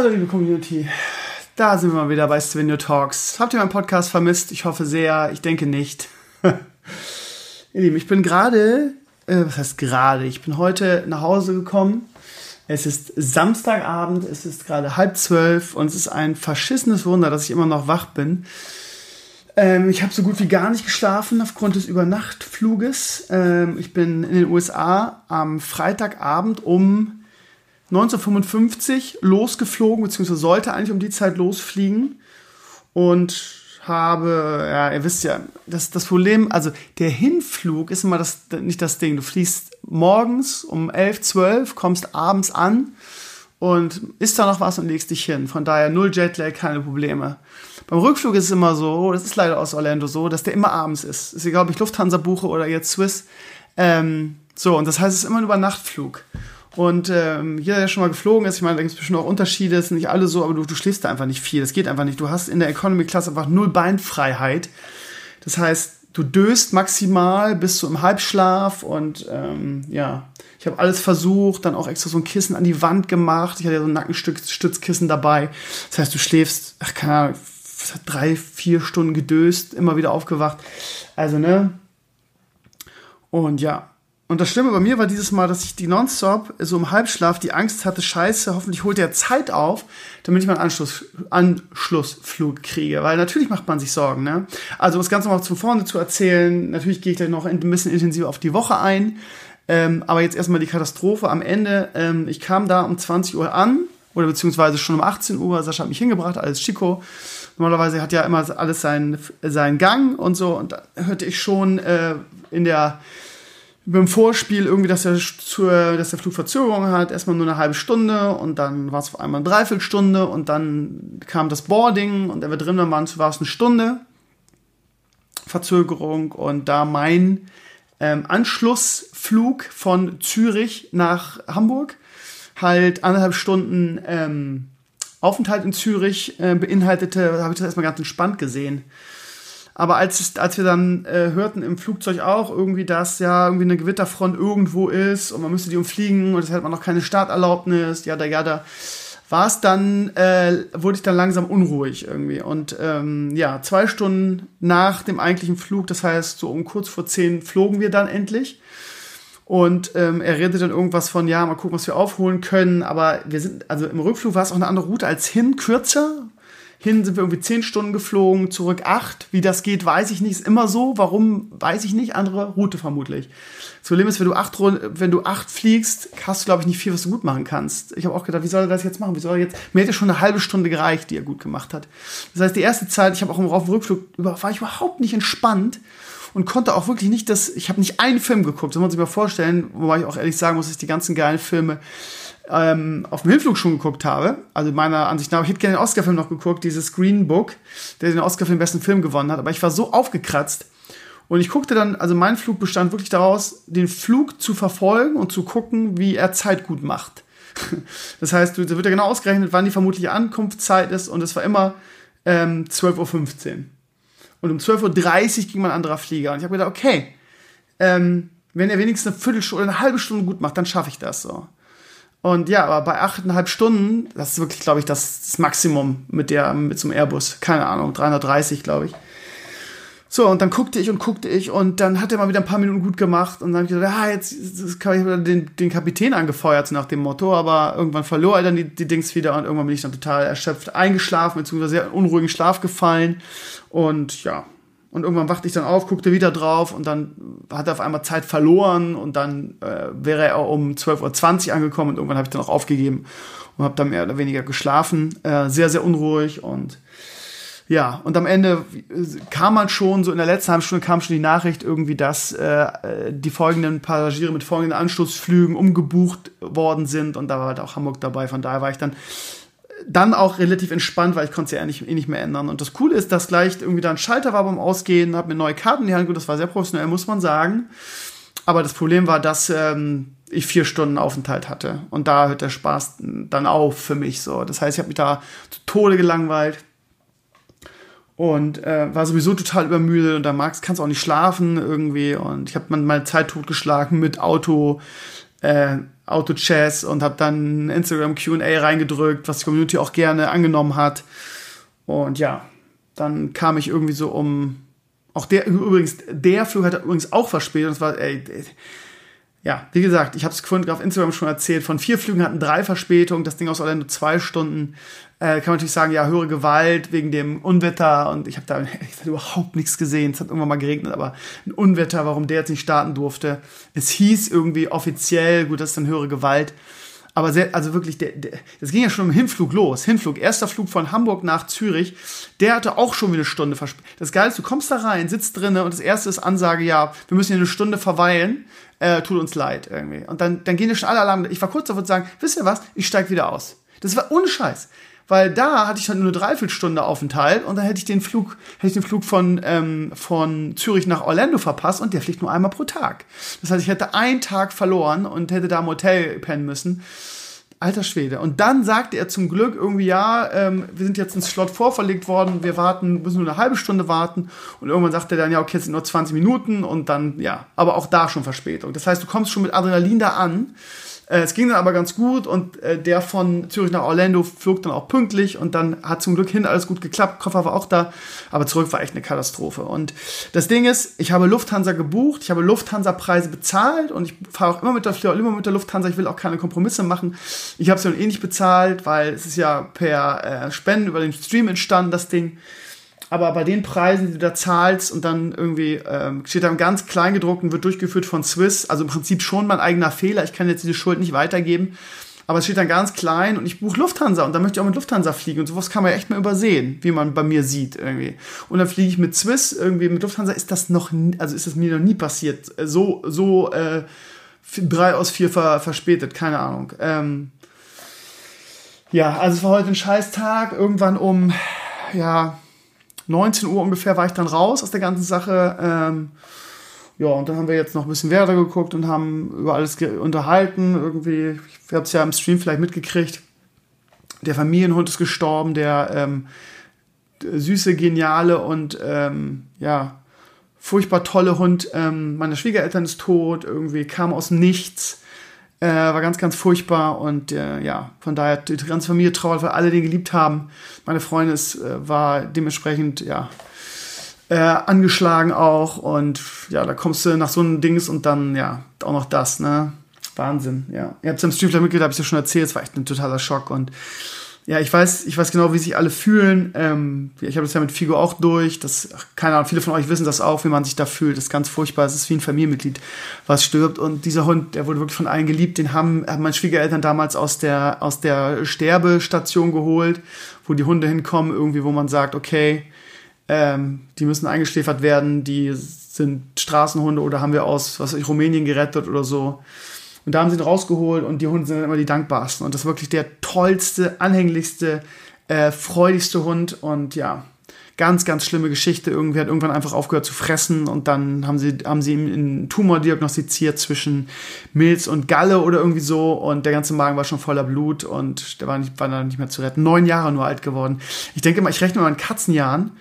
Hallo liebe Community, da sind wir mal wieder bei Svenio Talks. Habt ihr meinen Podcast vermisst? Ich hoffe sehr, ich denke nicht. Ihr Lieben, ich bin gerade, äh, was heißt gerade, ich bin heute nach Hause gekommen. Es ist Samstagabend, es ist gerade halb zwölf und es ist ein verschissenes Wunder, dass ich immer noch wach bin. Ähm, ich habe so gut wie gar nicht geschlafen aufgrund des Übernachtfluges. Ähm, ich bin in den USA am Freitagabend um 1955 losgeflogen, beziehungsweise sollte eigentlich um die Zeit losfliegen und habe, ja, ihr wisst ja, das, das Problem, also der Hinflug ist immer das, nicht das Ding. Du fliegst morgens um 11, 12, kommst abends an und isst da noch was und legst dich hin. Von daher null Jetlag, keine Probleme. Beim Rückflug ist es immer so, das ist leider aus Orlando so, dass der immer abends ist. Ist egal, ob ich Lufthansa buche oder jetzt Swiss. Ähm, so, und das heißt, es ist immer ein Übernachtflug. Und ähm, jeder, der schon mal geflogen ist, ich meine, da gibt es bestimmt auch Unterschiede, es sind nicht alle so, aber du, du schläfst da einfach nicht viel. Das geht einfach nicht. Du hast in der Economy Class einfach null Beinfreiheit. Das heißt, du döst maximal, bist du im Halbschlaf und ähm, ja, ich habe alles versucht, dann auch extra so ein Kissen an die Wand gemacht. Ich hatte ja so ein Nackenstützkissen dabei. Das heißt, du schläfst, ach, keine Ahnung, drei, vier Stunden gedöst, immer wieder aufgewacht. Also, ne? Und ja, und das Schlimme bei mir war dieses Mal, dass ich die nonstop, so im Halbschlaf, die Angst hatte, scheiße, hoffentlich holt er Zeit auf, damit ich meinen Anschluss, Anschlussflug kriege. Weil natürlich macht man sich Sorgen, ne? Also, um das Ganze mal von vorne zu erzählen, natürlich gehe ich gleich noch ein bisschen intensiver auf die Woche ein. Ähm, aber jetzt erstmal die Katastrophe am Ende. Ähm, ich kam da um 20 Uhr an, oder beziehungsweise schon um 18 Uhr. Sascha hat mich hingebracht, alles Chico. Normalerweise hat ja immer alles seinen, seinen Gang und so. Und da hörte ich schon äh, in der beim Vorspiel irgendwie, dass der, dass der Flug Verzögerung hat, erstmal nur eine halbe Stunde und dann war es auf einmal eine Dreiviertelstunde und dann kam das Boarding und er wird drin waren, war es eine Stunde Verzögerung und da mein ähm, Anschlussflug von Zürich nach Hamburg halt anderthalb Stunden ähm, Aufenthalt in Zürich äh, beinhaltete, habe ich das erstmal ganz entspannt gesehen. Aber als, als wir dann äh, hörten im Flugzeug auch irgendwie, dass ja irgendwie eine Gewitterfront irgendwo ist und man müsste die umfliegen und es hat man noch keine Starterlaubnis, ja, da, ja, da, war es dann, äh, wurde ich dann langsam unruhig irgendwie. Und ähm, ja, zwei Stunden nach dem eigentlichen Flug, das heißt, so um kurz vor zehn flogen wir dann endlich. Und ähm, er redet dann irgendwas von, ja, mal gucken, was wir aufholen können. Aber wir sind, also im Rückflug war es auch eine andere Route als hin, kürzer, hin sind wir irgendwie zehn Stunden geflogen, zurück acht. Wie das geht, weiß ich nicht. Ist immer so. Warum, weiß ich nicht. Andere Route vermutlich. Das Problem ist, wenn du acht, wenn du acht fliegst, hast du, glaube ich, nicht viel, was du gut machen kannst. Ich habe auch gedacht, wie soll er das jetzt machen? Wie soll er jetzt? Mir hätte schon eine halbe Stunde gereicht, die er gut gemacht hat. Das heißt, die erste Zeit, ich habe auch im Rückflug, war ich überhaupt nicht entspannt und konnte auch wirklich nicht das, ich habe nicht einen Film geguckt, muss man sich mal vorstellen, wobei ich auch ehrlich sagen muss, dass ich die ganzen geilen Filme ähm, auf dem Hinflug schon geguckt habe, also meiner Ansicht nach, ich hätte gerne den Oscar-Film noch geguckt, dieses Green Book, der den Oscar für den besten Film gewonnen hat, aber ich war so aufgekratzt und ich guckte dann, also mein Flug bestand wirklich daraus, den Flug zu verfolgen und zu gucken, wie er Zeit gut macht. Das heißt, da wird ja genau ausgerechnet, wann die vermutliche Ankunftszeit ist und es war immer ähm, 12.15 Uhr. Und um 12.30 Uhr ging mein anderer Flieger und ich habe gedacht, okay, ähm, wenn er wenigstens eine Viertelstunde oder eine halbe Stunde gut macht, dann schaffe ich das so. Und ja, aber bei achteinhalb Stunden, das ist wirklich, glaube ich, das, das, Maximum mit der, mit einem Airbus. Keine Ahnung, 330, glaube ich. So, und dann guckte ich und guckte ich und dann hat er mal wieder ein paar Minuten gut gemacht und dann habe ich gedacht, ah, jetzt, jetzt habe ich den, den Kapitän angefeuert nach dem Motto, aber irgendwann verlor er dann die, die Dings wieder und irgendwann bin ich dann total erschöpft eingeschlafen, beziehungsweise sehr unruhigen Schlaf gefallen und ja, und irgendwann wachte ich dann auf, guckte wieder drauf und dann hat er auf einmal Zeit verloren und dann äh, wäre er um 12.20 Uhr angekommen und irgendwann habe ich dann auch aufgegeben und habe dann mehr oder weniger geschlafen. Äh, sehr, sehr unruhig und ja, und am Ende kam man schon, so in der letzten halben Stunde kam schon die Nachricht irgendwie, dass äh, die folgenden Passagiere mit folgenden Anschlussflügen umgebucht worden sind und da war halt auch Hamburg dabei. Von daher war ich dann dann auch relativ entspannt, weil ich konnte es ja eh nicht, eh nicht mehr ändern. Und das Coole ist, dass gleich irgendwie da ein Schalter war beim Ausgehen, habe mir neue Karten in die Hand gut, das war sehr professionell, muss man sagen. Aber das Problem war, dass ähm, ich vier Stunden Aufenthalt hatte. Und da hört der Spaß dann auf für mich so. Das heißt, ich habe mich da zu Tode gelangweilt und äh, war sowieso total übermüdet und da magst kannst auch nicht schlafen irgendwie und ich habe meine Zeit totgeschlagen mit Auto äh, Auto-Chess und habe dann Instagram Q&A reingedrückt, was die Community auch gerne angenommen hat. Und ja, dann kam ich irgendwie so um, auch der, übrigens, der Flug hat übrigens auch verspätet. Und es war, ey, ja, wie gesagt, ich habe es vorhin auf Instagram schon erzählt, von vier Flügen hatten drei Verspätungen, das Ding aus Orlando zwei Stunden. Äh, kann man natürlich sagen, ja, höhere Gewalt wegen dem Unwetter und ich habe da ich überhaupt nichts gesehen. Es hat irgendwann mal geregnet, aber ein Unwetter, warum der jetzt nicht starten durfte. Es hieß irgendwie offiziell, gut, das ist dann höhere Gewalt. Aber sehr, also wirklich, der, der, das ging ja schon im Hinflug los. Hinflug, erster Flug von Hamburg nach Zürich, der hatte auch schon wieder eine Stunde verspätet. Das Geile ist, du kommst da rein, sitzt drinnen und das erste ist Ansage, ja, wir müssen hier eine Stunde verweilen, äh, tut uns leid irgendwie. Und dann, dann gehen dir schon alle Alarm. Ich war kurz davor zu sagen, wisst ihr was, ich steig wieder aus. Das war ohne Scheiß weil da hatte ich dann nur eine Dreiviertelstunde Aufenthalt und dann hätte ich den Flug, hätte ich den Flug von, ähm, von Zürich nach Orlando verpasst und der fliegt nur einmal pro Tag. Das heißt, ich hätte einen Tag verloren und hätte da im Hotel pennen müssen. Alter Schwede. Und dann sagte er zum Glück irgendwie, ja, ähm, wir sind jetzt ins Slot vorverlegt worden, wir warten, müssen nur eine halbe Stunde warten. Und irgendwann sagte er dann, ja, okay, jetzt sind nur 20 Minuten und dann, ja, aber auch da schon Verspätung. Das heißt, du kommst schon mit Adrenalin da an äh, es ging dann aber ganz gut und äh, der von Zürich nach Orlando flog dann auch pünktlich und dann hat zum Glück hin alles gut geklappt. Koffer war auch da, aber zurück war echt eine Katastrophe. Und das Ding ist, ich habe Lufthansa gebucht, ich habe Lufthansa-Preise bezahlt und ich fahre auch immer mit der, immer mit der Lufthansa. Ich will auch keine Kompromisse machen. Ich habe sie dann eh nicht bezahlt, weil es ist ja per äh, Spenden über den Stream entstanden, das Ding aber bei den Preisen, die du da zahlst und dann irgendwie ähm, steht da im ganz Kleingedruckten, wird durchgeführt von Swiss, also im Prinzip schon mein eigener Fehler, ich kann jetzt diese Schuld nicht weitergeben, aber es steht dann ganz klein und ich buche Lufthansa und dann möchte ich auch mit Lufthansa fliegen. Und sowas kann man echt mal übersehen, wie man bei mir sieht irgendwie. Und dann fliege ich mit Swiss, irgendwie mit Lufthansa ist das noch, also ist das mir noch nie passiert, so, so äh, drei aus vier ver, verspätet, keine Ahnung. Ähm, ja, also es war heute ein Scheißtag, irgendwann um, ja, 19 Uhr ungefähr war ich dann raus aus der ganzen Sache. Ähm, ja, und dann haben wir jetzt noch ein bisschen Werder geguckt und haben über alles unterhalten. Irgendwie, ich habe es ja im Stream vielleicht mitgekriegt. Der Familienhund ist gestorben, der ähm, süße, geniale und ähm, ja, furchtbar tolle Hund ähm, meiner Schwiegereltern ist tot, irgendwie kam aus dem Nichts. Äh, war ganz, ganz furchtbar und äh, ja, von daher die ganze Familie trauert, weil alle den geliebt haben. Meine Freundin ist, äh, war dementsprechend, ja, äh, angeschlagen auch und ja, da kommst du nach so einem Dings und dann, ja, auch noch das, ne? Wahnsinn, ja. Ihr habt es im Stream vielleicht mitgekriegt, habe ich ja schon erzählt, es war echt ein totaler Schock und ja, ich weiß, ich weiß genau, wie sich alle fühlen. Ähm, ich habe das ja mit Figo auch durch. Das, keine Ahnung, viele von euch wissen das auch, wie man sich da fühlt. Das ist ganz furchtbar. Es ist wie ein Familienmitglied, was stirbt. Und dieser Hund, der wurde wirklich von allen geliebt. Den haben, haben meine Schwiegereltern damals aus der, aus der Sterbestation geholt, wo die Hunde hinkommen, irgendwie, wo man sagt, okay, ähm, die müssen eingeschläfert werden, die sind Straßenhunde oder haben wir aus, was weiß ich, Rumänien gerettet oder so. Und da haben sie ihn rausgeholt und die Hunde sind dann immer die dankbarsten. Und das ist wirklich der tollste, anhänglichste, äh, freudigste Hund. Und ja, ganz, ganz schlimme Geschichte. Irgendwie hat irgendwann einfach aufgehört zu fressen und dann haben sie, haben sie ihm einen Tumor diagnostiziert zwischen Milz und Galle oder irgendwie so und der ganze Magen war schon voller Blut und der war, nicht, war dann nicht mehr zu retten. Neun Jahre nur alt geworden. Ich denke mal, ich rechne mal in Katzenjahren,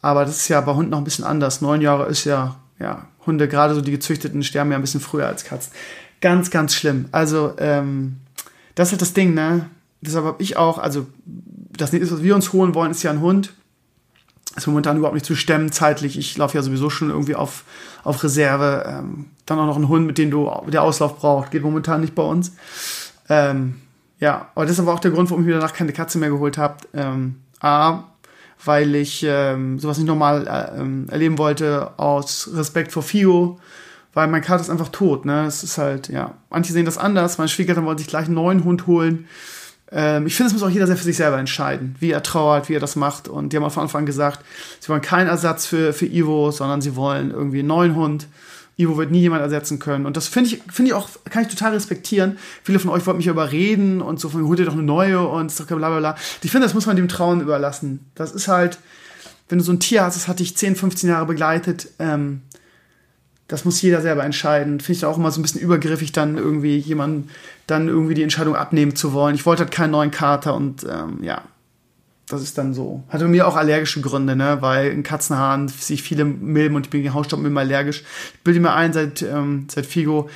aber das ist ja bei Hunden noch ein bisschen anders. Neun Jahre ist ja, ja, Hunde, gerade so die gezüchteten, sterben ja ein bisschen früher als Katzen. Ganz, ganz schlimm. Also, ähm, das ist halt das Ding, ne? Deshalb habe ich auch, also, das ist, was wir uns holen wollen, ist ja ein Hund. Ist momentan überhaupt nicht zu stemmen, zeitlich. Ich laufe ja sowieso schon irgendwie auf, auf Reserve. Ähm, dann auch noch ein Hund, mit dem du der Auslauf braucht. Geht momentan nicht bei uns. Ähm, ja, aber das ist aber auch der Grund, warum ich mir danach keine Katze mehr geholt habe. Ähm, A, weil ich ähm, sowas nicht normal äh, ähm, erleben wollte, aus Respekt vor Fio weil mein Kater ist einfach tot. Ne? Es ist halt, ja. Manche sehen das anders. Meine Schwiegereltern wollen sich gleich einen neuen Hund holen. Ähm, ich finde, es muss auch jeder sehr für sich selber entscheiden, wie er trauert, wie er das macht. Und die haben von Anfang an gesagt, sie wollen keinen Ersatz für, für Ivo, sondern sie wollen irgendwie einen neuen Hund. Ivo wird nie jemand ersetzen können. Und das finde ich, finde ich auch, kann ich total respektieren. Viele von euch wollten mich überreden und so von, holt ihr doch eine neue und so bla bla bla. Ich finde, das muss man dem Trauen überlassen. Das ist halt, wenn du so ein Tier hast, das hat dich 10, 15 Jahre begleitet, ähm, das muss jeder selber entscheiden. Finde ich auch immer so ein bisschen übergriffig, dann irgendwie jemanden dann irgendwie die Entscheidung abnehmen zu wollen. Ich wollte halt keinen neuen Kater und ähm, ja, das ist dann so. Hatte mir auch allergische Gründe, ne? weil in Katzenhaaren sich viele Milben und ich bin gegen Hausstaubmilben allergisch. Ich bilde mir ein, seit, ähm, seit Figo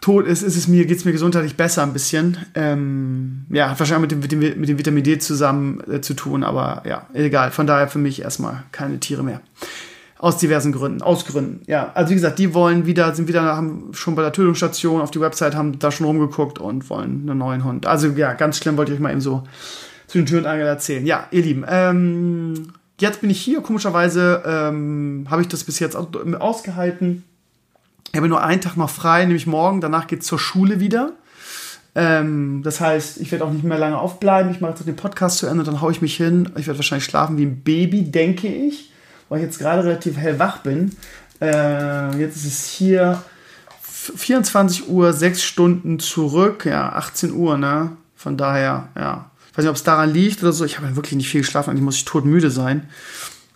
tot ist, ist es mir, geht es mir gesundheitlich besser ein bisschen. Ähm, ja, hat wahrscheinlich mit dem, mit dem, mit dem Vitamin D zusammen äh, zu tun, aber ja, egal. Von daher für mich erstmal keine Tiere mehr. Aus diversen Gründen, aus Gründen. Ja, also wie gesagt, die wollen wieder, sind wieder, haben schon bei der Tötungsstation auf die Website, haben da schon rumgeguckt und wollen einen neuen Hund. Also ja, ganz schlimm wollte ich euch mal eben so zu den Tür und Angel erzählen. Ja, ihr Lieben, ähm, jetzt bin ich hier. Komischerweise ähm, habe ich das bis jetzt ausgehalten ich habe nur einen Tag noch frei, nämlich morgen. Danach geht es zur Schule wieder. Ähm, das heißt, ich werde auch nicht mehr lange aufbleiben. Ich mache jetzt den Podcast zu Ende, dann haue ich mich hin. Ich werde wahrscheinlich schlafen wie ein Baby, denke ich, weil ich jetzt gerade relativ hellwach bin. Äh, jetzt ist es hier 24 Uhr, 6 Stunden zurück. Ja, 18 Uhr, ne? Von daher, ja. Ich weiß nicht, ob es daran liegt oder so. Ich habe wirklich nicht viel geschlafen. Eigentlich muss ich todmüde sein.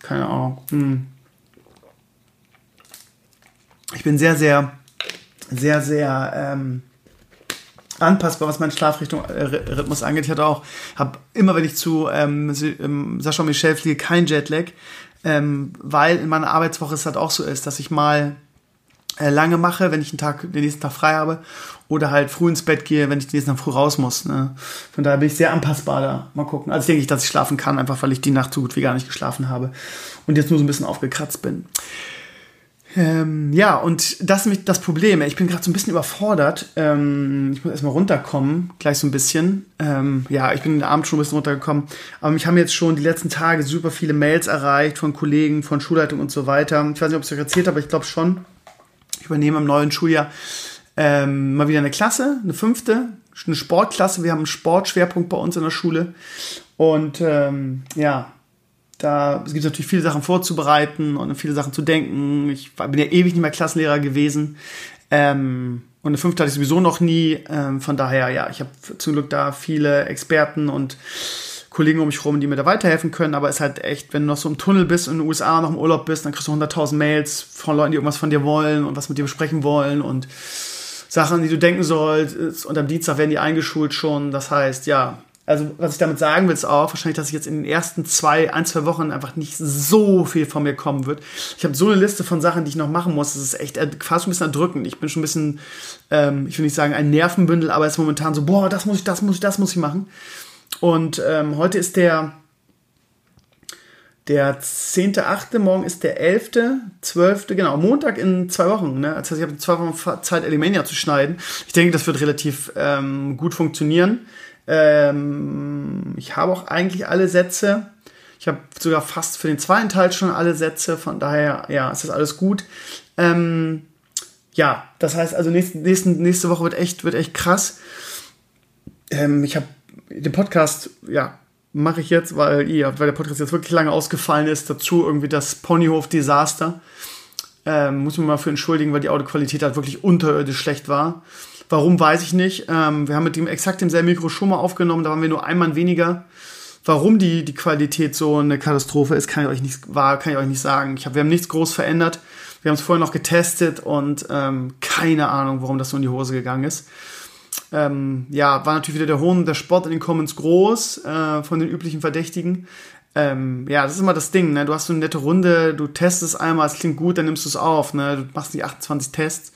Keine Ahnung. Hm ich bin sehr, sehr, sehr, sehr ähm, anpassbar, was meinen Schlafrhythmus angeht. Ich hatte auch, habe immer, wenn ich zu ähm, ähm, Sascha und Michelle fliege, kein Jetlag, ähm, weil in meiner Arbeitswoche es halt auch so ist, dass ich mal äh, lange mache, wenn ich einen Tag, den nächsten Tag frei habe, oder halt früh ins Bett gehe, wenn ich den nächsten Tag früh raus muss. Ne? Von daher bin ich sehr anpassbar da. Mal gucken. Also denke ich, dass ich schlafen kann, einfach weil ich die Nacht so gut wie gar nicht geschlafen habe und jetzt nur so ein bisschen aufgekratzt bin. Ähm, ja, und das ist nämlich das Problem. Ich bin gerade so ein bisschen überfordert. Ähm, ich muss erstmal runterkommen, gleich so ein bisschen. Ähm, ja, ich bin in der Abend schon ein bisschen runtergekommen. Aber mich haben jetzt schon die letzten Tage super viele Mails erreicht von Kollegen, von Schulleitung und so weiter. Ich weiß nicht, ob es euch erzählt habe, aber ich glaube schon. Ich übernehme im neuen Schuljahr ähm, mal wieder eine Klasse, eine fünfte, eine Sportklasse. Wir haben einen Sportschwerpunkt bei uns in der Schule. Und ähm, ja, da gibt es natürlich viele Sachen vorzubereiten und viele Sachen zu denken. Ich bin ja ewig nicht mehr Klassenlehrer gewesen. Ähm, und eine fünfte hatte ich sowieso noch nie. Ähm, von daher, ja, ich habe zum Glück da viele Experten und Kollegen um mich herum, die mir da weiterhelfen können. Aber es ist halt echt, wenn du noch so im Tunnel bist und in den USA noch im Urlaub bist, dann kriegst du 100.000 Mails von Leuten, die irgendwas von dir wollen und was mit dir besprechen wollen und Sachen, die du denken sollst. Und am Dienstag werden die eingeschult schon. Das heißt, ja, also was ich damit sagen will, ist auch wahrscheinlich, dass ich jetzt in den ersten zwei, ein, zwei Wochen einfach nicht so viel von mir kommen wird. Ich habe so eine Liste von Sachen, die ich noch machen muss. Das ist echt fast ein bisschen erdrückend. Ich bin schon ein bisschen, ähm, ich will nicht sagen ein Nervenbündel, aber es ist momentan so, boah, das muss ich, das muss ich, das muss ich machen. Und ähm, heute ist der der 10.8., morgen ist der 11.12., genau, Montag in zwei Wochen. Ne? Das heißt, ich habe zwei Wochen Zeit, Elemania zu schneiden. Ich denke, das wird relativ ähm, gut funktionieren. Ähm, ich habe auch eigentlich alle Sätze. Ich habe sogar fast für den zweiten Teil schon alle Sätze. Von daher, ja, es ist alles gut. Ähm, ja, das heißt also, nächste, nächste, nächste Woche wird echt, wird echt krass. Ähm, ich habe den Podcast, ja, mache ich jetzt, weil, ja, weil der Podcast jetzt wirklich lange ausgefallen ist. Dazu irgendwie das Ponyhof-Desaster. Ähm, muss man mal für entschuldigen, weil die Audioqualität halt wirklich unterirdisch schlecht war. Warum, weiß ich nicht. Ähm, wir haben mit dem exakt demselben Mikro schon mal aufgenommen, da waren wir nur ein Mann weniger. Warum die, die Qualität so eine Katastrophe ist, kann ich euch nicht, war, kann ich euch nicht sagen. Ich hab, wir haben nichts groß verändert. Wir haben es vorher noch getestet und ähm, keine Ahnung, warum das so in die Hose gegangen ist. Ähm, ja, war natürlich wieder der Hohn der Sport in den Comments groß äh, von den üblichen Verdächtigen. Ähm, ja, das ist immer das Ding, ne? Du hast so eine nette Runde, du testest einmal, es klingt gut, dann nimmst du es auf, ne? Du machst die 28 Tests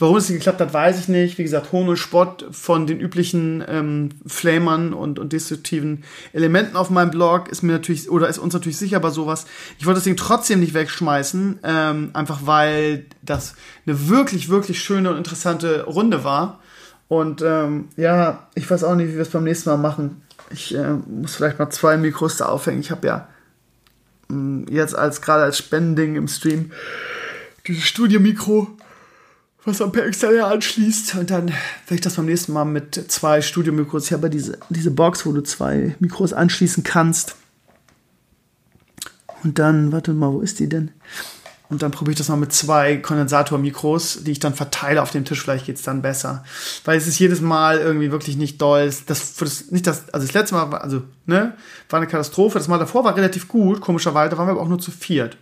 Warum es geklappt hat, weiß ich nicht. Wie gesagt, Hohn und Spott von den üblichen ähm, Flamern und, und destruktiven Elementen auf meinem Blog ist mir natürlich, oder ist uns natürlich sicher bei sowas. Ich wollte das Ding trotzdem nicht wegschmeißen, ähm, einfach weil das eine wirklich, wirklich schöne und interessante Runde war. Und ähm, ja, ich weiß auch nicht, wie wir es beim nächsten Mal machen. Ich äh, muss vielleicht mal zwei Mikros da aufhängen. Ich habe ja mh, mm, jetzt als gerade als Spending im Stream dieses Studio-Mikro was man per Externe anschließt. Und dann werde ich das beim nächsten Mal mit zwei Studio-Mikros. Ich habe diese, diese Box, wo du zwei Mikros anschließen kannst. Und dann, warte mal, wo ist die denn? Und dann probiere ich das mal mit zwei Kondensatormikros, die ich dann verteile auf dem Tisch. Vielleicht geht es dann besser. Weil es ist jedes Mal irgendwie wirklich nicht doll. Das, das, nicht das, also das letzte Mal war, also, ne, war eine Katastrophe. Das Mal davor war relativ gut, komischerweise. Da waren wir aber auch nur zu viert.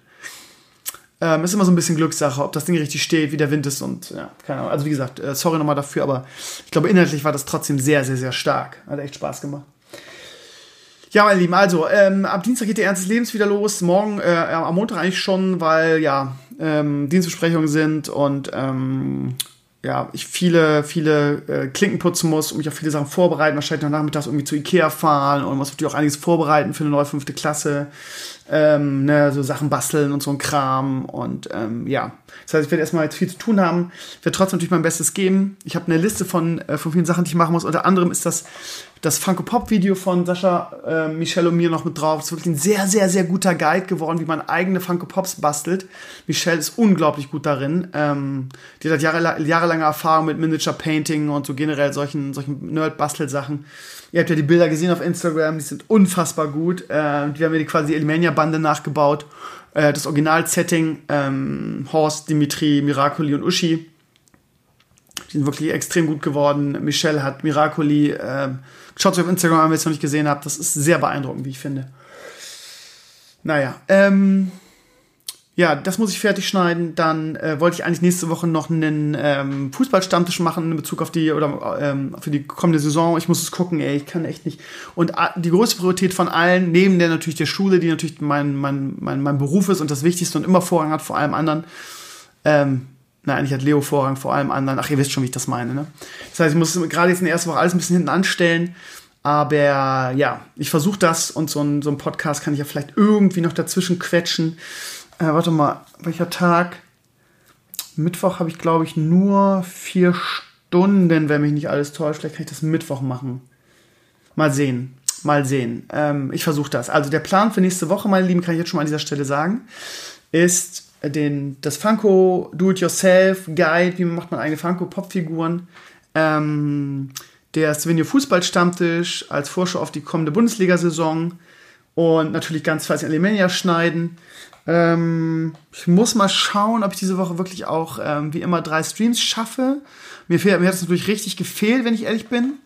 Ähm, ist immer so ein bisschen Glückssache, ob das Ding richtig steht, wie der Wind ist und ja, keine Ahnung. Also wie gesagt, äh, sorry nochmal dafür, aber ich glaube, inhaltlich war das trotzdem sehr, sehr, sehr stark. Hat echt Spaß gemacht. Ja, meine Lieben, also ähm, ab Dienstag geht der Ernst des Lebens wieder los. Morgen, äh, am Montag eigentlich schon, weil ja, ähm, Dienstbesprechungen sind und ähm, ja, ich viele, viele äh, Klinken putzen muss und mich auf viele Sachen vorbereiten. Wahrscheinlich noch nachmittags irgendwie zu Ikea fahren und muss natürlich auch einiges vorbereiten für eine neue fünfte Klasse. Ähm, ne, so Sachen basteln und so ein Kram. Und ähm, ja, das heißt, ich werde erstmal jetzt viel zu tun haben. Ich werde trotzdem natürlich mein Bestes geben. Ich habe eine Liste von, äh, von vielen Sachen, die ich machen muss. Unter anderem ist das das Funko Pop Video von Sascha, äh, Michelle und mir noch mit drauf. Das ist wirklich ein sehr, sehr, sehr guter Guide geworden, wie man eigene Funko Pops bastelt. Michelle ist unglaublich gut darin. Ähm, die hat jahre, jahrelange Erfahrung mit Miniature Painting und so generell solchen, solchen Nerd-Bastelsachen. Ihr habt ja die Bilder gesehen auf Instagram, die sind unfassbar gut. Äh, wir haben ja quasi die Elimania-Bande nachgebaut. Äh, das Original-Setting, ähm, Horst, Dimitri, Miracoli und Uschi. Die sind wirklich extrem gut geworden. Michelle hat Miracoli äh, Schaut es auf Instagram an, wenn ihr es noch nicht gesehen habt. Das ist sehr beeindruckend, wie ich finde. Naja, ähm, ja, das muss ich fertig schneiden. Dann äh, wollte ich eigentlich nächste Woche noch einen ähm, Fußballstammtisch machen in Bezug auf die oder ähm, für die kommende Saison. Ich muss es gucken, ey, ich kann echt nicht. Und äh, die größte Priorität von allen, neben der natürlich der Schule, die natürlich mein, mein, mein, mein Beruf ist und das Wichtigste und immer Vorrang hat vor allem anderen, ähm, na, eigentlich hat Leo Vorrang vor allem anderen. Ach, ihr wisst schon, wie ich das meine. Ne? Das heißt, ich muss gerade jetzt in der ersten Woche alles ein bisschen hinten anstellen. Aber ja, ich versuche das und so ein, so ein Podcast kann ich ja vielleicht irgendwie noch dazwischen quetschen. Äh, warte mal, welcher Tag? Mittwoch habe ich, glaube ich, nur vier Stunden, wenn mich nicht alles täuscht. Vielleicht kann ich das Mittwoch machen. Mal sehen. Mal sehen. Ähm, ich versuche das. Also der Plan für nächste Woche, meine Lieben, kann ich jetzt schon mal an dieser Stelle sagen, ist den, das Funko Do-It-Yourself Guide, wie macht man eigene Funko Popfiguren. Ähm, der Svenio Fußballstammtisch als Vorschau auf die kommende Bundesliga-Saison und natürlich ganz fleißig Alemania schneiden. Ähm, ich muss mal schauen, ob ich diese Woche wirklich auch ähm, wie immer drei Streams schaffe. Mir, mir hat es natürlich richtig gefehlt, wenn ich ehrlich bin.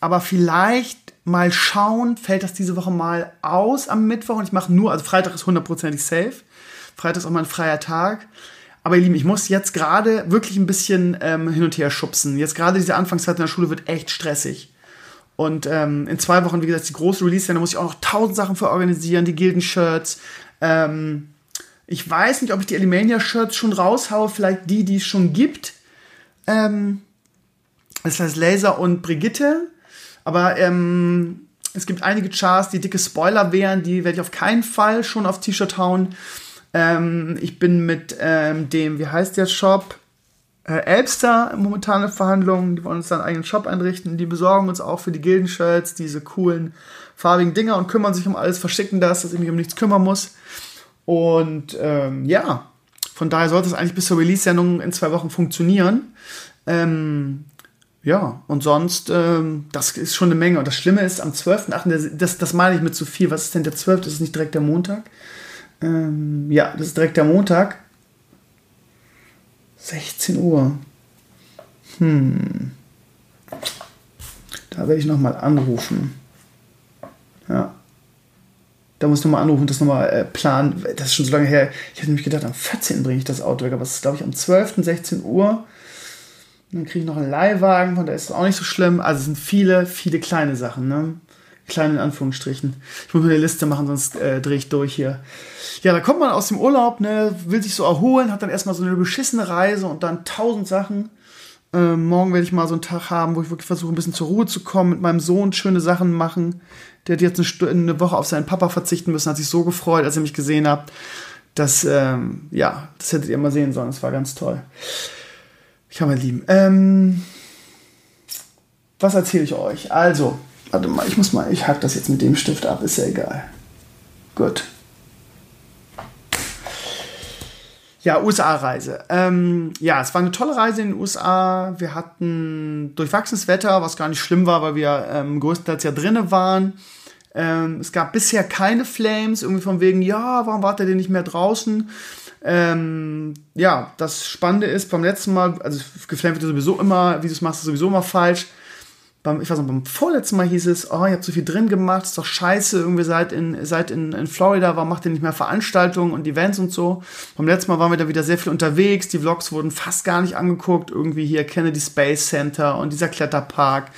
Aber vielleicht mal schauen, fällt das diese Woche mal aus am Mittwoch und ich mache nur, also Freitag ist hundertprozentig safe. Freitag ist auch mal ein freier Tag. Aber ihr Lieben, ich muss jetzt gerade wirklich ein bisschen ähm, hin und her schubsen. Jetzt gerade diese Anfangszeit in der Schule wird echt stressig. Und ähm, in zwei Wochen, wie gesagt, die große Release, da muss ich auch noch tausend Sachen für organisieren, die Gilden-Shirts. Ähm, ich weiß nicht, ob ich die Alimania-Shirts schon raushaue, vielleicht die, die es schon gibt. Ähm, das heißt Laser und Brigitte. Aber ähm, es gibt einige Chars, die dicke Spoiler wären, die werde ich auf keinen Fall schon auf T-Shirt hauen. Ähm, ich bin mit ähm, dem, wie heißt der Shop? Äh, Elbster momentan in Verhandlungen. Die wollen uns dann einen eigenen Shop einrichten. Die besorgen uns auch für die Gildenshirts diese coolen farbigen Dinger und kümmern sich um alles, verschicken das, dass ich mich um nichts kümmern muss. Und ähm, ja, von daher sollte es eigentlich bis zur Release-Sendung in zwei Wochen funktionieren. Ähm, ja, und sonst, ähm, das ist schon eine Menge. Und das Schlimme ist, am 12.8., das, das meine ich mit zu viel. Was ist denn der 12.? Das ist nicht direkt der Montag. Ähm, ja, das ist direkt der Montag. 16 Uhr. Hm. Da werde ich nochmal anrufen. Ja. Da muss ich nochmal anrufen, das nochmal äh, planen. Das ist schon so lange her. Ich hätte nämlich gedacht, am 14. bringe ich das Auto weg, aber es ist, glaube ich, am 12. 16 Uhr. dann kriege ich noch einen Leihwagen, von da ist es auch nicht so schlimm. Also es sind viele, viele kleine Sachen, ne? Kleine in Anführungsstrichen. Ich muss mir eine Liste machen, sonst äh, drehe ich durch hier. Ja, da kommt man aus dem Urlaub, ne, will sich so erholen, hat dann erstmal so eine beschissene Reise und dann tausend Sachen. Ähm, morgen werde ich mal so einen Tag haben, wo ich wirklich versuche, ein bisschen zur Ruhe zu kommen, mit meinem Sohn schöne Sachen machen. Der hat jetzt eine, eine Woche auf seinen Papa verzichten müssen, hat sich so gefreut, als er mich gesehen hat. Das, ähm, ja, das hättet ihr mal sehen sollen. Das war ganz toll. Ich habe mein Lieben. Ähm, was erzähle ich euch? Also, Warte mal, ich muss mal, ich hack das jetzt mit dem Stift ab, ist ja egal. Gut. Ja, USA-Reise. Ähm, ja, es war eine tolle Reise in den USA. Wir hatten durchwachsenes Wetter, was gar nicht schlimm war, weil wir ähm, größtenteils ja drinnen waren. Ähm, es gab bisher keine Flames, irgendwie von wegen, ja, warum wart ihr nicht mehr draußen? Ähm, ja, das Spannende ist, beim letzten Mal, also geflamed wird sowieso immer, wie du es machst, ist sowieso immer falsch beim, ich weiß noch, beim vorletzten Mal hieß es, oh, ihr habt so viel drin gemacht, ist doch scheiße, irgendwie seid in, seid in, in Florida, warum macht ihr nicht mehr Veranstaltungen und Events und so. Beim letzten Mal waren wir da wieder sehr viel unterwegs, die Vlogs wurden fast gar nicht angeguckt, irgendwie hier Kennedy Space Center und dieser Kletterpark.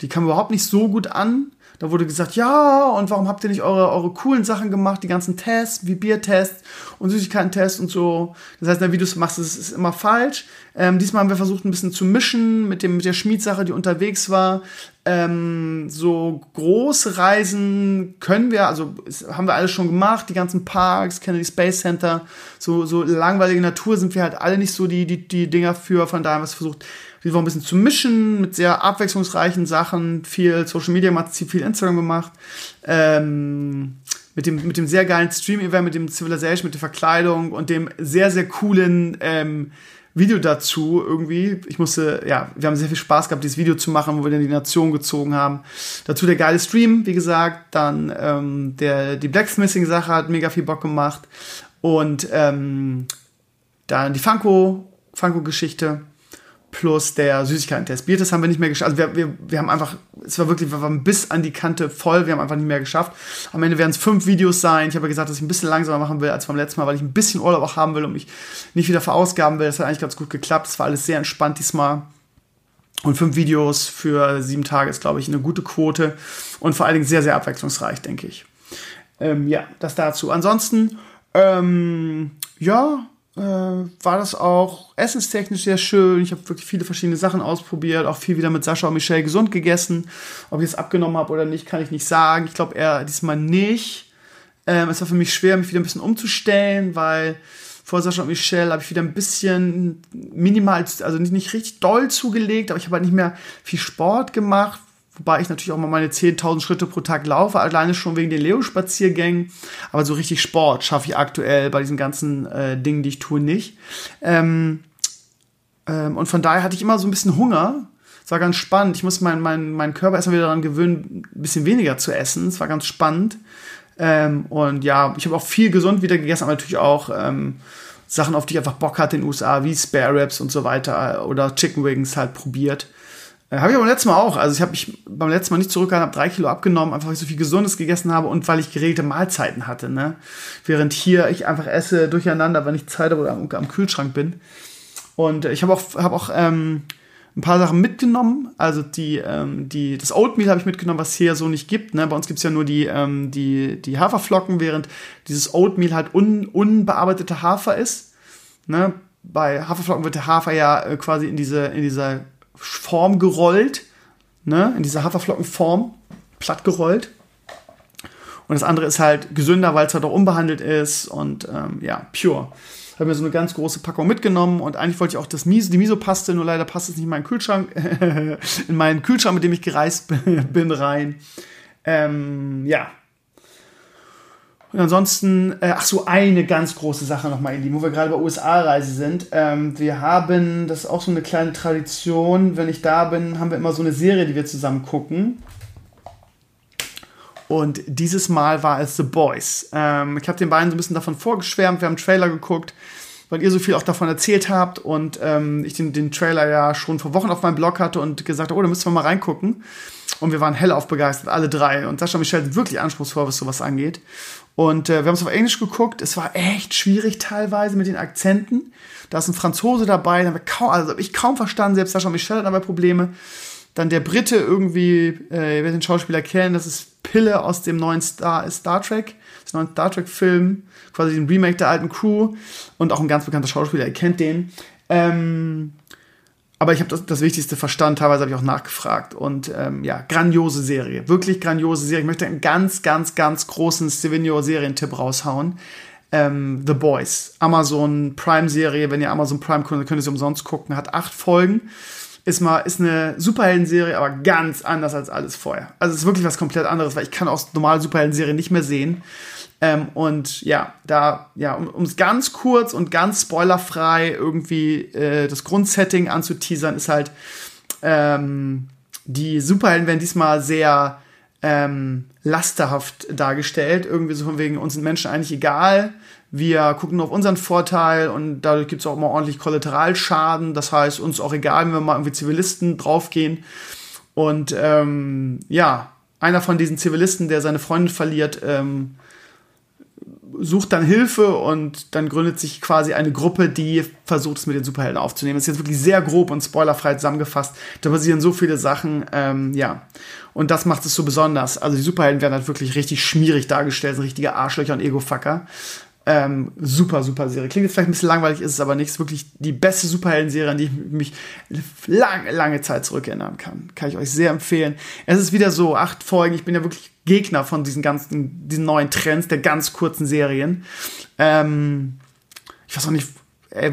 Die kamen überhaupt nicht so gut an. Da wurde gesagt, ja, und warum habt ihr nicht eure, eure coolen Sachen gemacht, die ganzen Tests, wie Biertests und Süßigkeiten-Tests und so. Das heißt, in der Videos machst du es ist immer falsch. Ähm, diesmal haben wir versucht, ein bisschen zu mischen mit, dem, mit der Schmiedsache, die unterwegs war. Ähm, so große Reisen können wir, also haben wir alles schon gemacht, die ganzen Parks, Kennedy Space Center, so, so langweilige Natur sind wir halt alle nicht so die, die, die Dinger für, von daher haben wir es versucht, war ein bisschen zu mischen mit sehr abwechslungsreichen Sachen, viel Social Media gemacht, viel Instagram gemacht, ähm, mit dem, mit dem sehr geilen Stream-Event, mit dem Civilization, mit der Verkleidung und dem sehr, sehr coolen ähm, Video dazu irgendwie. Ich musste, ja, wir haben sehr viel Spaß gehabt, dieses Video zu machen, wo wir dann die Nation gezogen haben. Dazu der geile Stream, wie gesagt. Dann ähm, der, die Blacksmithing-Sache hat mega viel Bock gemacht. Und ähm, dann die Funko, Funko-Geschichte plus der Süßigkeiten-Test. Biertest haben wir nicht mehr geschafft. Also wir, wir, wir haben einfach, es war wirklich, wir waren bis an die Kante voll, wir haben einfach nicht mehr geschafft. Am Ende werden es fünf Videos sein. Ich habe ja gesagt, dass ich ein bisschen langsamer machen will als beim letzten Mal, weil ich ein bisschen Urlaub auch haben will und mich nicht wieder verausgaben will. Das hat eigentlich ganz gut geklappt. Es war alles sehr entspannt diesmal. Und fünf Videos für sieben Tage ist, glaube ich, eine gute Quote und vor allen Dingen sehr, sehr abwechslungsreich, denke ich. Ähm, ja, das dazu. Ansonsten, ähm, ja, äh, war das auch essenstechnisch sehr schön. Ich habe wirklich viele verschiedene Sachen ausprobiert, auch viel wieder mit Sascha und Michelle gesund gegessen. Ob ich es abgenommen habe oder nicht, kann ich nicht sagen. Ich glaube eher diesmal nicht. Ähm, es war für mich schwer, mich wieder ein bisschen umzustellen, weil vor Sascha und Michelle habe ich wieder ein bisschen minimal, also nicht, nicht richtig doll zugelegt, aber ich habe halt nicht mehr viel Sport gemacht, Wobei ich natürlich auch mal meine 10.000 Schritte pro Tag laufe, alleine schon wegen den Leo-Spaziergängen. Aber so richtig Sport schaffe ich aktuell bei diesen ganzen äh, Dingen, die ich tue, nicht. Ähm, ähm, und von daher hatte ich immer so ein bisschen Hunger. Es war ganz spannend. Ich musste meinen mein, mein Körper erstmal wieder daran gewöhnen, ein bisschen weniger zu essen. Es war ganz spannend. Ähm, und ja, ich habe auch viel gesund wieder gegessen, aber natürlich auch ähm, Sachen, auf die ich einfach Bock hatte in den USA, wie Spare Ribs und so weiter oder Chicken Wings halt probiert. Äh, habe ich aber letztes Mal auch. Also ich habe mich beim letzten Mal nicht zurückgehalten, habe drei Kilo abgenommen, einfach weil ich so viel Gesundes gegessen habe und weil ich geregelte Mahlzeiten hatte. Ne? Während hier ich einfach esse durcheinander, wenn ich Zeit habe oder am, am Kühlschrank bin. Und ich habe auch, hab auch ähm, ein paar Sachen mitgenommen. Also die, ähm, die, das Oatmeal habe ich mitgenommen, was hier so nicht gibt. Ne? Bei uns gibt's ja nur die, ähm, die, die Haferflocken, während dieses Oatmeal halt un, unbearbeiteter Hafer ist. Ne? Bei Haferflocken wird der Hafer ja äh, quasi in diese, in dieser Form gerollt, ne, in dieser Haferflockenform, platt gerollt. Und das andere ist halt gesünder, weil es halt auch unbehandelt ist und ähm, ja, pure. Habe mir so eine ganz große Packung mitgenommen und eigentlich wollte ich auch das Miso, die Miso-Paste, nur leider passt es nicht in meinen Kühlschrank, in meinen Kühlschrank, mit dem ich gereist bin, rein. Ähm, ja, und ansonsten, äh, ach so, eine ganz große Sache nochmal, Eli, wo wir gerade bei USA-Reise sind. Ähm, wir haben, das ist auch so eine kleine Tradition, wenn ich da bin, haben wir immer so eine Serie, die wir zusammen gucken. Und dieses Mal war es The Boys. Ähm, ich habe den beiden so ein bisschen davon vorgeschwärmt, wir haben einen Trailer geguckt, weil ihr so viel auch davon erzählt habt und ähm, ich den, den Trailer ja schon vor Wochen auf meinem Blog hatte und gesagt habe, oh, da müssen wir mal reingucken. Und wir waren hellauf begeistert, alle drei. Und Sascha und Michelle sind wirklich anspruchsvoll, was sowas angeht. Und äh, wir haben es auf Englisch geguckt. Es war echt schwierig teilweise mit den Akzenten. Da ist ein Franzose dabei, da kaum, also ich kaum verstanden, selbst Sascha Michel hat dabei Probleme. Dann der Brite irgendwie, äh, ihr werdet den Schauspieler kennen, das ist Pille aus dem neuen Star, Star Trek, das neuen Star Trek-Film, quasi den Remake der alten Crew und auch ein ganz bekannter Schauspieler, ihr kennt den. Ähm, aber ich habe das, das Wichtigste verstanden, teilweise habe ich auch nachgefragt. Und ähm, ja, grandiose Serie, wirklich grandiose Serie. Ich möchte einen ganz, ganz, ganz großen Stevenio-Serientipp raushauen. Ähm, The Boys, Amazon Prime-Serie. Wenn ihr Amazon Prime könnt, könnt ihr sie umsonst gucken. Hat acht Folgen. Ist mal ist eine Superhelden-Serie, aber ganz anders als alles vorher. Also es ist wirklich was komplett anderes, weil ich kann aus normalen Superhelden-Serien nicht mehr sehen. Ähm, und ja, da, ja, um es ganz kurz und ganz spoilerfrei irgendwie äh, das Grundsetting anzuteasern, ist halt, ähm, die Superhelden werden diesmal sehr ähm, lasterhaft dargestellt. Irgendwie so von wegen, uns sind Menschen eigentlich egal. Wir gucken nur auf unseren Vorteil und dadurch gibt es auch immer ordentlich Kollateralschaden. Das heißt, uns auch egal, wenn wir mal irgendwie Zivilisten draufgehen. Und ähm, ja, einer von diesen Zivilisten, der seine Freundin verliert, ähm, sucht dann Hilfe und dann gründet sich quasi eine Gruppe, die versucht es mit den Superhelden aufzunehmen. Das ist jetzt wirklich sehr grob und spoilerfrei zusammengefasst. Da passieren so viele Sachen, ähm, ja. Und das macht es so besonders. Also die Superhelden werden halt wirklich richtig schmierig dargestellt, sind richtige Arschlöcher und Ego-Fucker. Ähm, super, super Serie. Klingt jetzt vielleicht ein bisschen langweilig, ist es aber nicht. Ist wirklich die beste Superhelden-Serie, an die ich mich lange, lange Zeit zurückerinnern kann. Kann ich euch sehr empfehlen. Es ist wieder so, acht Folgen. Ich bin ja wirklich Gegner von diesen ganzen, diesen neuen Trends der ganz kurzen Serien. Ähm, ich weiß auch nicht, ey,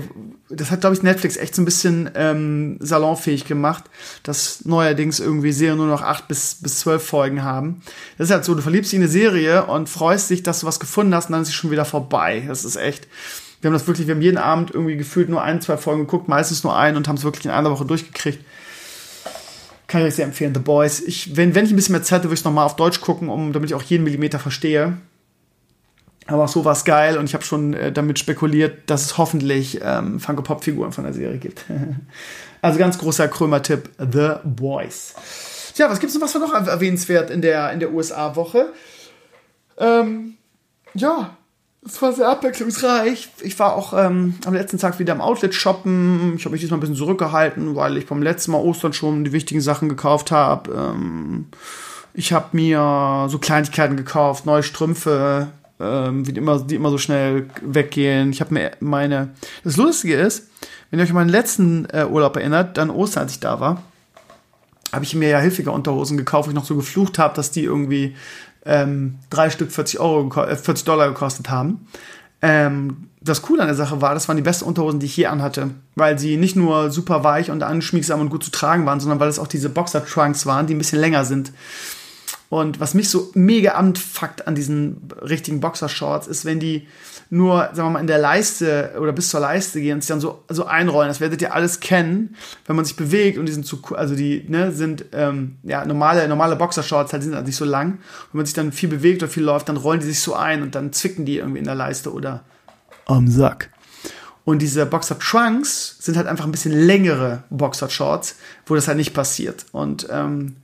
das hat, glaube ich, Netflix echt so ein bisschen ähm, salonfähig gemacht, dass neuerdings irgendwie Serien nur noch acht bis, bis zwölf Folgen haben. Das ist halt so, du verliebst dich in eine Serie und freust dich, dass du was gefunden hast und dann ist sie schon wieder vorbei. Das ist echt. Wir haben das wirklich, wir haben jeden Abend irgendwie gefühlt nur ein, zwei Folgen geguckt, meistens nur einen und haben es wirklich in einer Woche durchgekriegt. Kann ich sehr empfehlen, The Boys. Ich, wenn, wenn ich ein bisschen mehr Zeit hätte, würde ich es nochmal auf Deutsch gucken, um, damit ich auch jeden Millimeter verstehe. Aber so war es geil und ich habe schon äh, damit spekuliert, dass es hoffentlich ähm, Funko-Pop-Figuren von der Serie gibt. also ganz großer Krömer-Tipp, The Boys. Tja, was gibt's noch, was war noch erwähnenswert in der, in der USA-Woche? Ähm, ja, es war sehr abwechslungsreich. Ich war auch ähm, am letzten Tag wieder im Outlet shoppen. Ich habe mich diesmal ein bisschen zurückgehalten, weil ich beim letzten Mal Ostern schon die wichtigen Sachen gekauft habe. Ähm, ich habe mir so Kleinigkeiten gekauft, neue Strümpfe, ähm, wie immer, die immer so schnell weggehen. Ich habe mir meine. Das Lustige ist, wenn ihr euch an meinen letzten äh, Urlaub erinnert, dann Ostern, als ich da war, habe ich mir ja Hilfiger Unterhosen gekauft, wo ich noch so geflucht habe, dass die irgendwie ähm, drei Stück 40 Euro, 40 äh, Dollar gekostet haben. Ähm, das Coole an der Sache war, das waren die besten Unterhosen, die ich je anhatte, weil sie nicht nur super weich und anschmiegsam und gut zu tragen waren, sondern weil es auch diese Boxer-Trunks waren, die ein bisschen länger sind. Und was mich so mega anfuckt an diesen richtigen Boxershorts, ist, wenn die nur, sagen wir mal, in der Leiste oder bis zur Leiste gehen und sich dann so, so einrollen. Das werdet ihr alles kennen, wenn man sich bewegt und die sind zu, also die, ne, sind, ähm, ja, normale, normale Boxershorts halt sind halt nicht so lang. Wenn man sich dann viel bewegt oder viel läuft, dann rollen die sich so ein und dann zwicken die irgendwie in der Leiste oder am Sack. Und diese Boxer Trunks sind halt einfach ein bisschen längere Boxer Shorts, wo das halt nicht passiert. Und ähm,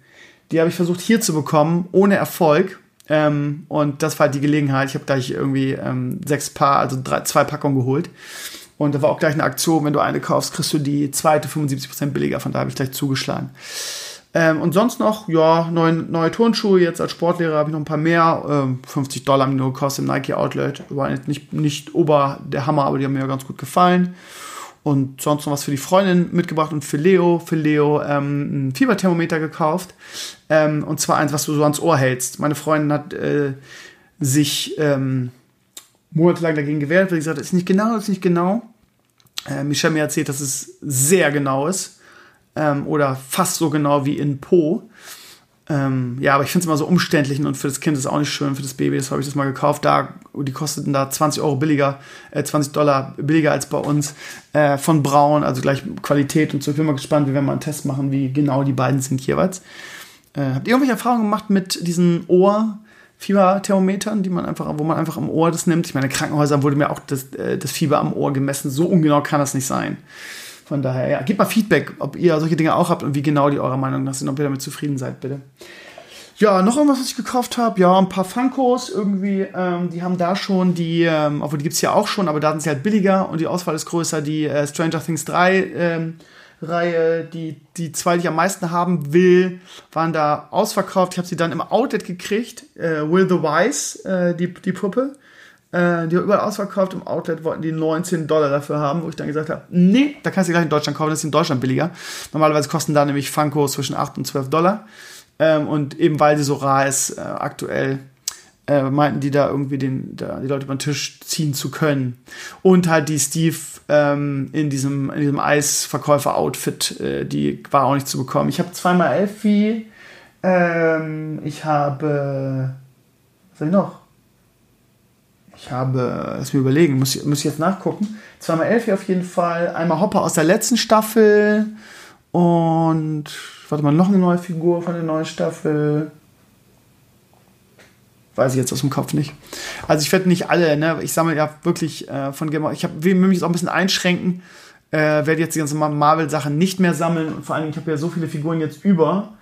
die habe ich versucht hier zu bekommen, ohne Erfolg. Ähm, und das war halt die Gelegenheit. Ich habe gleich irgendwie ähm, sechs Paar, also drei, zwei Packungen geholt. Und da war auch gleich eine Aktion, wenn du eine kaufst, kriegst du die zweite 75% billiger. Von da habe ich gleich zugeschlagen. Ähm, und sonst noch, ja, neue, neue Turnschuhe. Jetzt als Sportlehrer habe ich noch ein paar mehr. Ähm, 50 Dollar haben die nur gekostet im Nike Outlet. War nicht, nicht ober der Hammer, aber die haben mir ja ganz gut gefallen und sonst noch was für die Freundin mitgebracht und für Leo, für Leo ähm, ein Fieberthermometer gekauft. Ähm, und zwar eins, was du so ans Ohr hältst. Meine Freundin hat äh, sich ähm, monatelang dagegen gewehrt, weil sie gesagt hat, ist nicht genau, ist nicht genau. Äh, Michelle mir erzählt, dass es sehr genau ist. Ähm, oder fast so genau wie in Po. Ähm, ja, aber ich finde es immer so umständlich und für das Kind ist auch nicht schön, für das Baby. Das habe ich das mal gekauft. Da, die kosteten da 20 Euro billiger, äh, 20 Dollar billiger als bei uns. Äh, von Braun, also gleich Qualität und so. Ich bin mal gespannt, wir mal einen Test machen, wie genau die beiden sind jeweils. Äh, habt ihr irgendwelche Erfahrungen gemacht mit diesen Ohrfieberthermometern, die man einfach, wo man einfach am Ohr das nimmt? Ich meine, in Krankenhäusern wurde mir auch das, äh, das Fieber am Ohr gemessen. So ungenau kann das nicht sein. Von daher, ja, gebt mal Feedback, ob ihr solche Dinge auch habt und wie genau die eurer Meinung nach sind, ob ihr damit zufrieden seid, bitte. Ja, noch irgendwas, was ich gekauft habe. Ja, ein paar Funkos irgendwie. Ähm, die haben da schon die, ähm, obwohl die gibt es ja auch schon, aber da sind sie halt billiger und die Auswahl ist größer. Die äh, Stranger Things 3 ähm, Reihe, die, die zwei, die ich am meisten haben will, waren da ausverkauft. Ich habe sie dann im Outlet gekriegt. Äh, Will the Wise, äh, die, die Puppe. Äh, die war überall ausverkauft. Im Outlet wollten die 19 Dollar dafür haben, wo ich dann gesagt habe, nee, da kannst du gleich in Deutschland kaufen, das ist in Deutschland billiger. Normalerweise kosten da nämlich Funko zwischen 8 und 12 Dollar. Ähm, und eben weil sie so rar ist, äh, aktuell, äh, meinten die da irgendwie den, da, die Leute über den Tisch ziehen zu können. Und halt die Steve ähm, in diesem, in diesem Eisverkäufer-Outfit, äh, die war auch nicht zu bekommen. Ich habe zweimal Elfie, ähm, ich habe, was habe ich noch? Ich habe, lass mir überlegen, muss, muss ich jetzt nachgucken. Zweimal Elfie auf jeden Fall, einmal Hopper aus der letzten Staffel und, warte mal, noch eine neue Figur von der neuen Staffel. Weiß ich jetzt aus dem Kopf nicht. Also ich werde nicht alle, ne? Ich sammle ja wirklich äh, von Game Ich will mich auch ein bisschen einschränken. Äh, werde jetzt die ganzen Marvel-Sachen nicht mehr sammeln. Und vor allem, ich habe ja so viele Figuren jetzt über,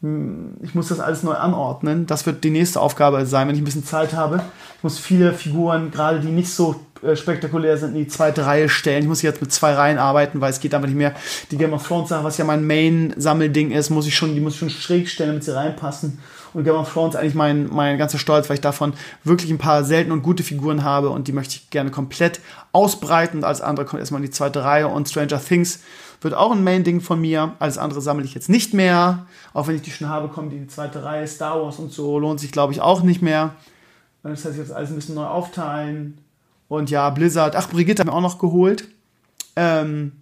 ich muss das alles neu anordnen. Das wird die nächste Aufgabe sein, wenn ich ein bisschen Zeit habe. Ich muss viele Figuren, gerade die nicht so äh, spektakulär sind, in die zweite Reihe stellen. Ich muss jetzt mit zwei Reihen arbeiten, weil es geht einfach nicht mehr. Die Game of Thrones Sache, was ja mein Main-Sammelding ist, muss ich schon, die muss ich schon schräg stellen, damit sie reinpassen. Und Game of Thrones eigentlich mein, mein ganzer Stolz, weil ich davon wirklich ein paar seltene und gute Figuren habe und die möchte ich gerne komplett ausbreiten. Und als andere kommt erstmal in die zweite Reihe und Stranger Things wird auch ein Main-Ding von mir. Alles andere sammle ich jetzt nicht mehr. Auch wenn ich die schon habe, kommt die zweite Reihe. Star Wars und so lohnt sich, glaube ich, auch nicht mehr. Das heißt, jetzt alles ein bisschen neu aufteilen. Und ja, Blizzard. Ach, Brigitte haben wir auch noch geholt. Ähm,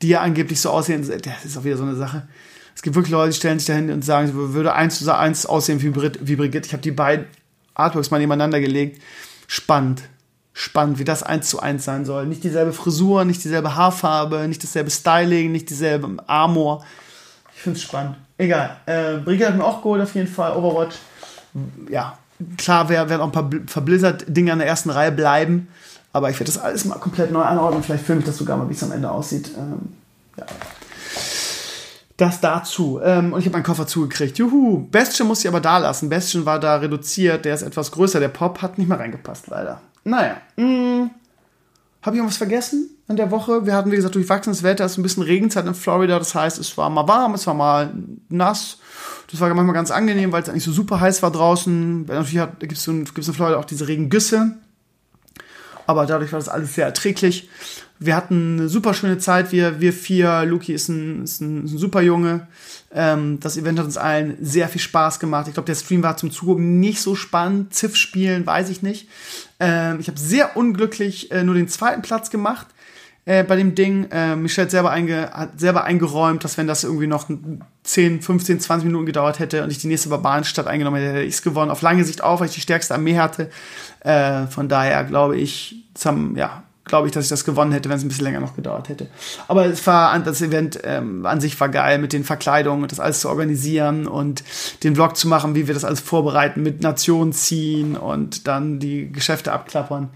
die ja angeblich so aussehen. Das ist auch wieder so eine Sache. Es gibt wirklich Leute, die stellen sich dahin und sagen, sie würde eins zu eins aussehen wie, Brigitte. Ich habe die beiden Artworks mal nebeneinander gelegt. Spannend spannend, wie das eins zu eins sein soll. Nicht dieselbe Frisur, nicht dieselbe Haarfarbe, nicht dasselbe Styling, nicht dieselbe Armor. Ich finde es spannend. Egal. Äh, Brigitte hat mir auch geholt, auf jeden Fall. Overwatch. Ja, klar werden auch ein paar Verblizzard-Dinge an der ersten Reihe bleiben. Aber ich werde das alles mal komplett neu anordnen. Vielleicht filme ich das sogar mal, wie es am Ende aussieht. Ähm, ja. Das dazu. Ähm, und ich habe meinen Koffer zugekriegt. Juhu. Bastion muss ich aber da lassen. Bastion war da reduziert. Der ist etwas größer. Der Pop hat nicht mehr reingepasst, leider. Naja. Mh, habe ich irgendwas vergessen in der Woche? Wir hatten, wie gesagt, durchwachsenes Wetter, es ist ein bisschen Regenzeit in Florida. Das heißt, es war mal warm, es war mal nass. Das war manchmal ganz angenehm, weil es eigentlich so super heiß war draußen. Natürlich gibt es in Florida auch diese Regengüsse. Aber dadurch war das alles sehr erträglich. Wir hatten eine super schöne Zeit, wir, wir vier. Luki ist ein, ist ein, ist ein super Junge. Ähm, das Event hat uns allen sehr viel Spaß gemacht. Ich glaube, der Stream war zum Zugucken nicht so spannend. Ziff spielen, weiß ich nicht. Ähm, ich habe sehr unglücklich äh, nur den zweiten Platz gemacht äh, bei dem Ding. Äh, Michelle hat selber, einge hat selber eingeräumt, dass wenn das irgendwie noch 10, 15, 20 Minuten gedauert hätte und ich die nächste Barbarenstadt eingenommen hätte, hätte ich es gewonnen. Auf lange Sicht auch, weil ich die stärkste Armee hatte. Äh, von daher glaube ich, haben, ja, glaube ich, dass ich das gewonnen hätte, wenn es ein bisschen länger noch gedauert hätte. Aber es war, das Event ähm, an sich war geil, mit den Verkleidungen und das alles zu organisieren und den Vlog zu machen, wie wir das alles vorbereiten, mit Nationen ziehen und dann die Geschäfte abklappern.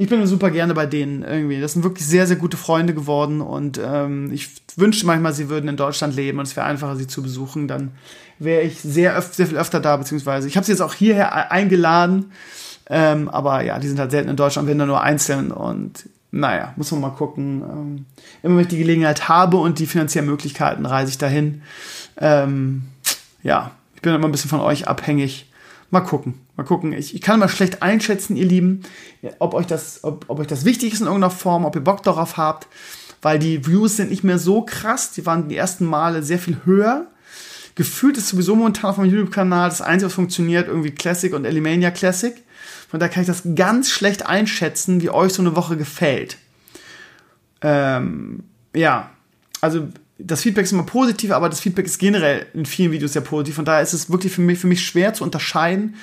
Ich bin super gerne bei denen irgendwie. Das sind wirklich sehr, sehr gute Freunde geworden und ähm, ich wünschte manchmal, sie würden in Deutschland leben und es wäre einfacher, sie zu besuchen. Dann wäre ich sehr, öf sehr viel öfter da, beziehungsweise ich habe sie jetzt auch hierher e-, eingeladen ähm, aber ja, die sind halt selten in Deutschland, wenn nur einzeln und naja, muss man mal gucken. Ähm, immer wenn ich die Gelegenheit habe und die finanziellen Möglichkeiten, reise ich dahin. Ähm, ja, ich bin immer ein bisschen von euch abhängig. Mal gucken, mal gucken. Ich, ich kann mal schlecht einschätzen, ihr Lieben, ob euch, das, ob, ob euch das wichtig ist in irgendeiner Form, ob ihr Bock darauf habt, weil die Views sind nicht mehr so krass. Die waren die ersten Male sehr viel höher. Gefühlt ist sowieso momentan auf meinem YouTube-Kanal das Einzige, was funktioniert, irgendwie Classic und Elimania Classic. Von daher kann ich das ganz schlecht einschätzen, wie euch so eine Woche gefällt. Ähm, ja, also das Feedback ist immer positiv, aber das Feedback ist generell in vielen Videos sehr positiv. Von daher ist es wirklich für mich, für mich schwer zu unterscheiden,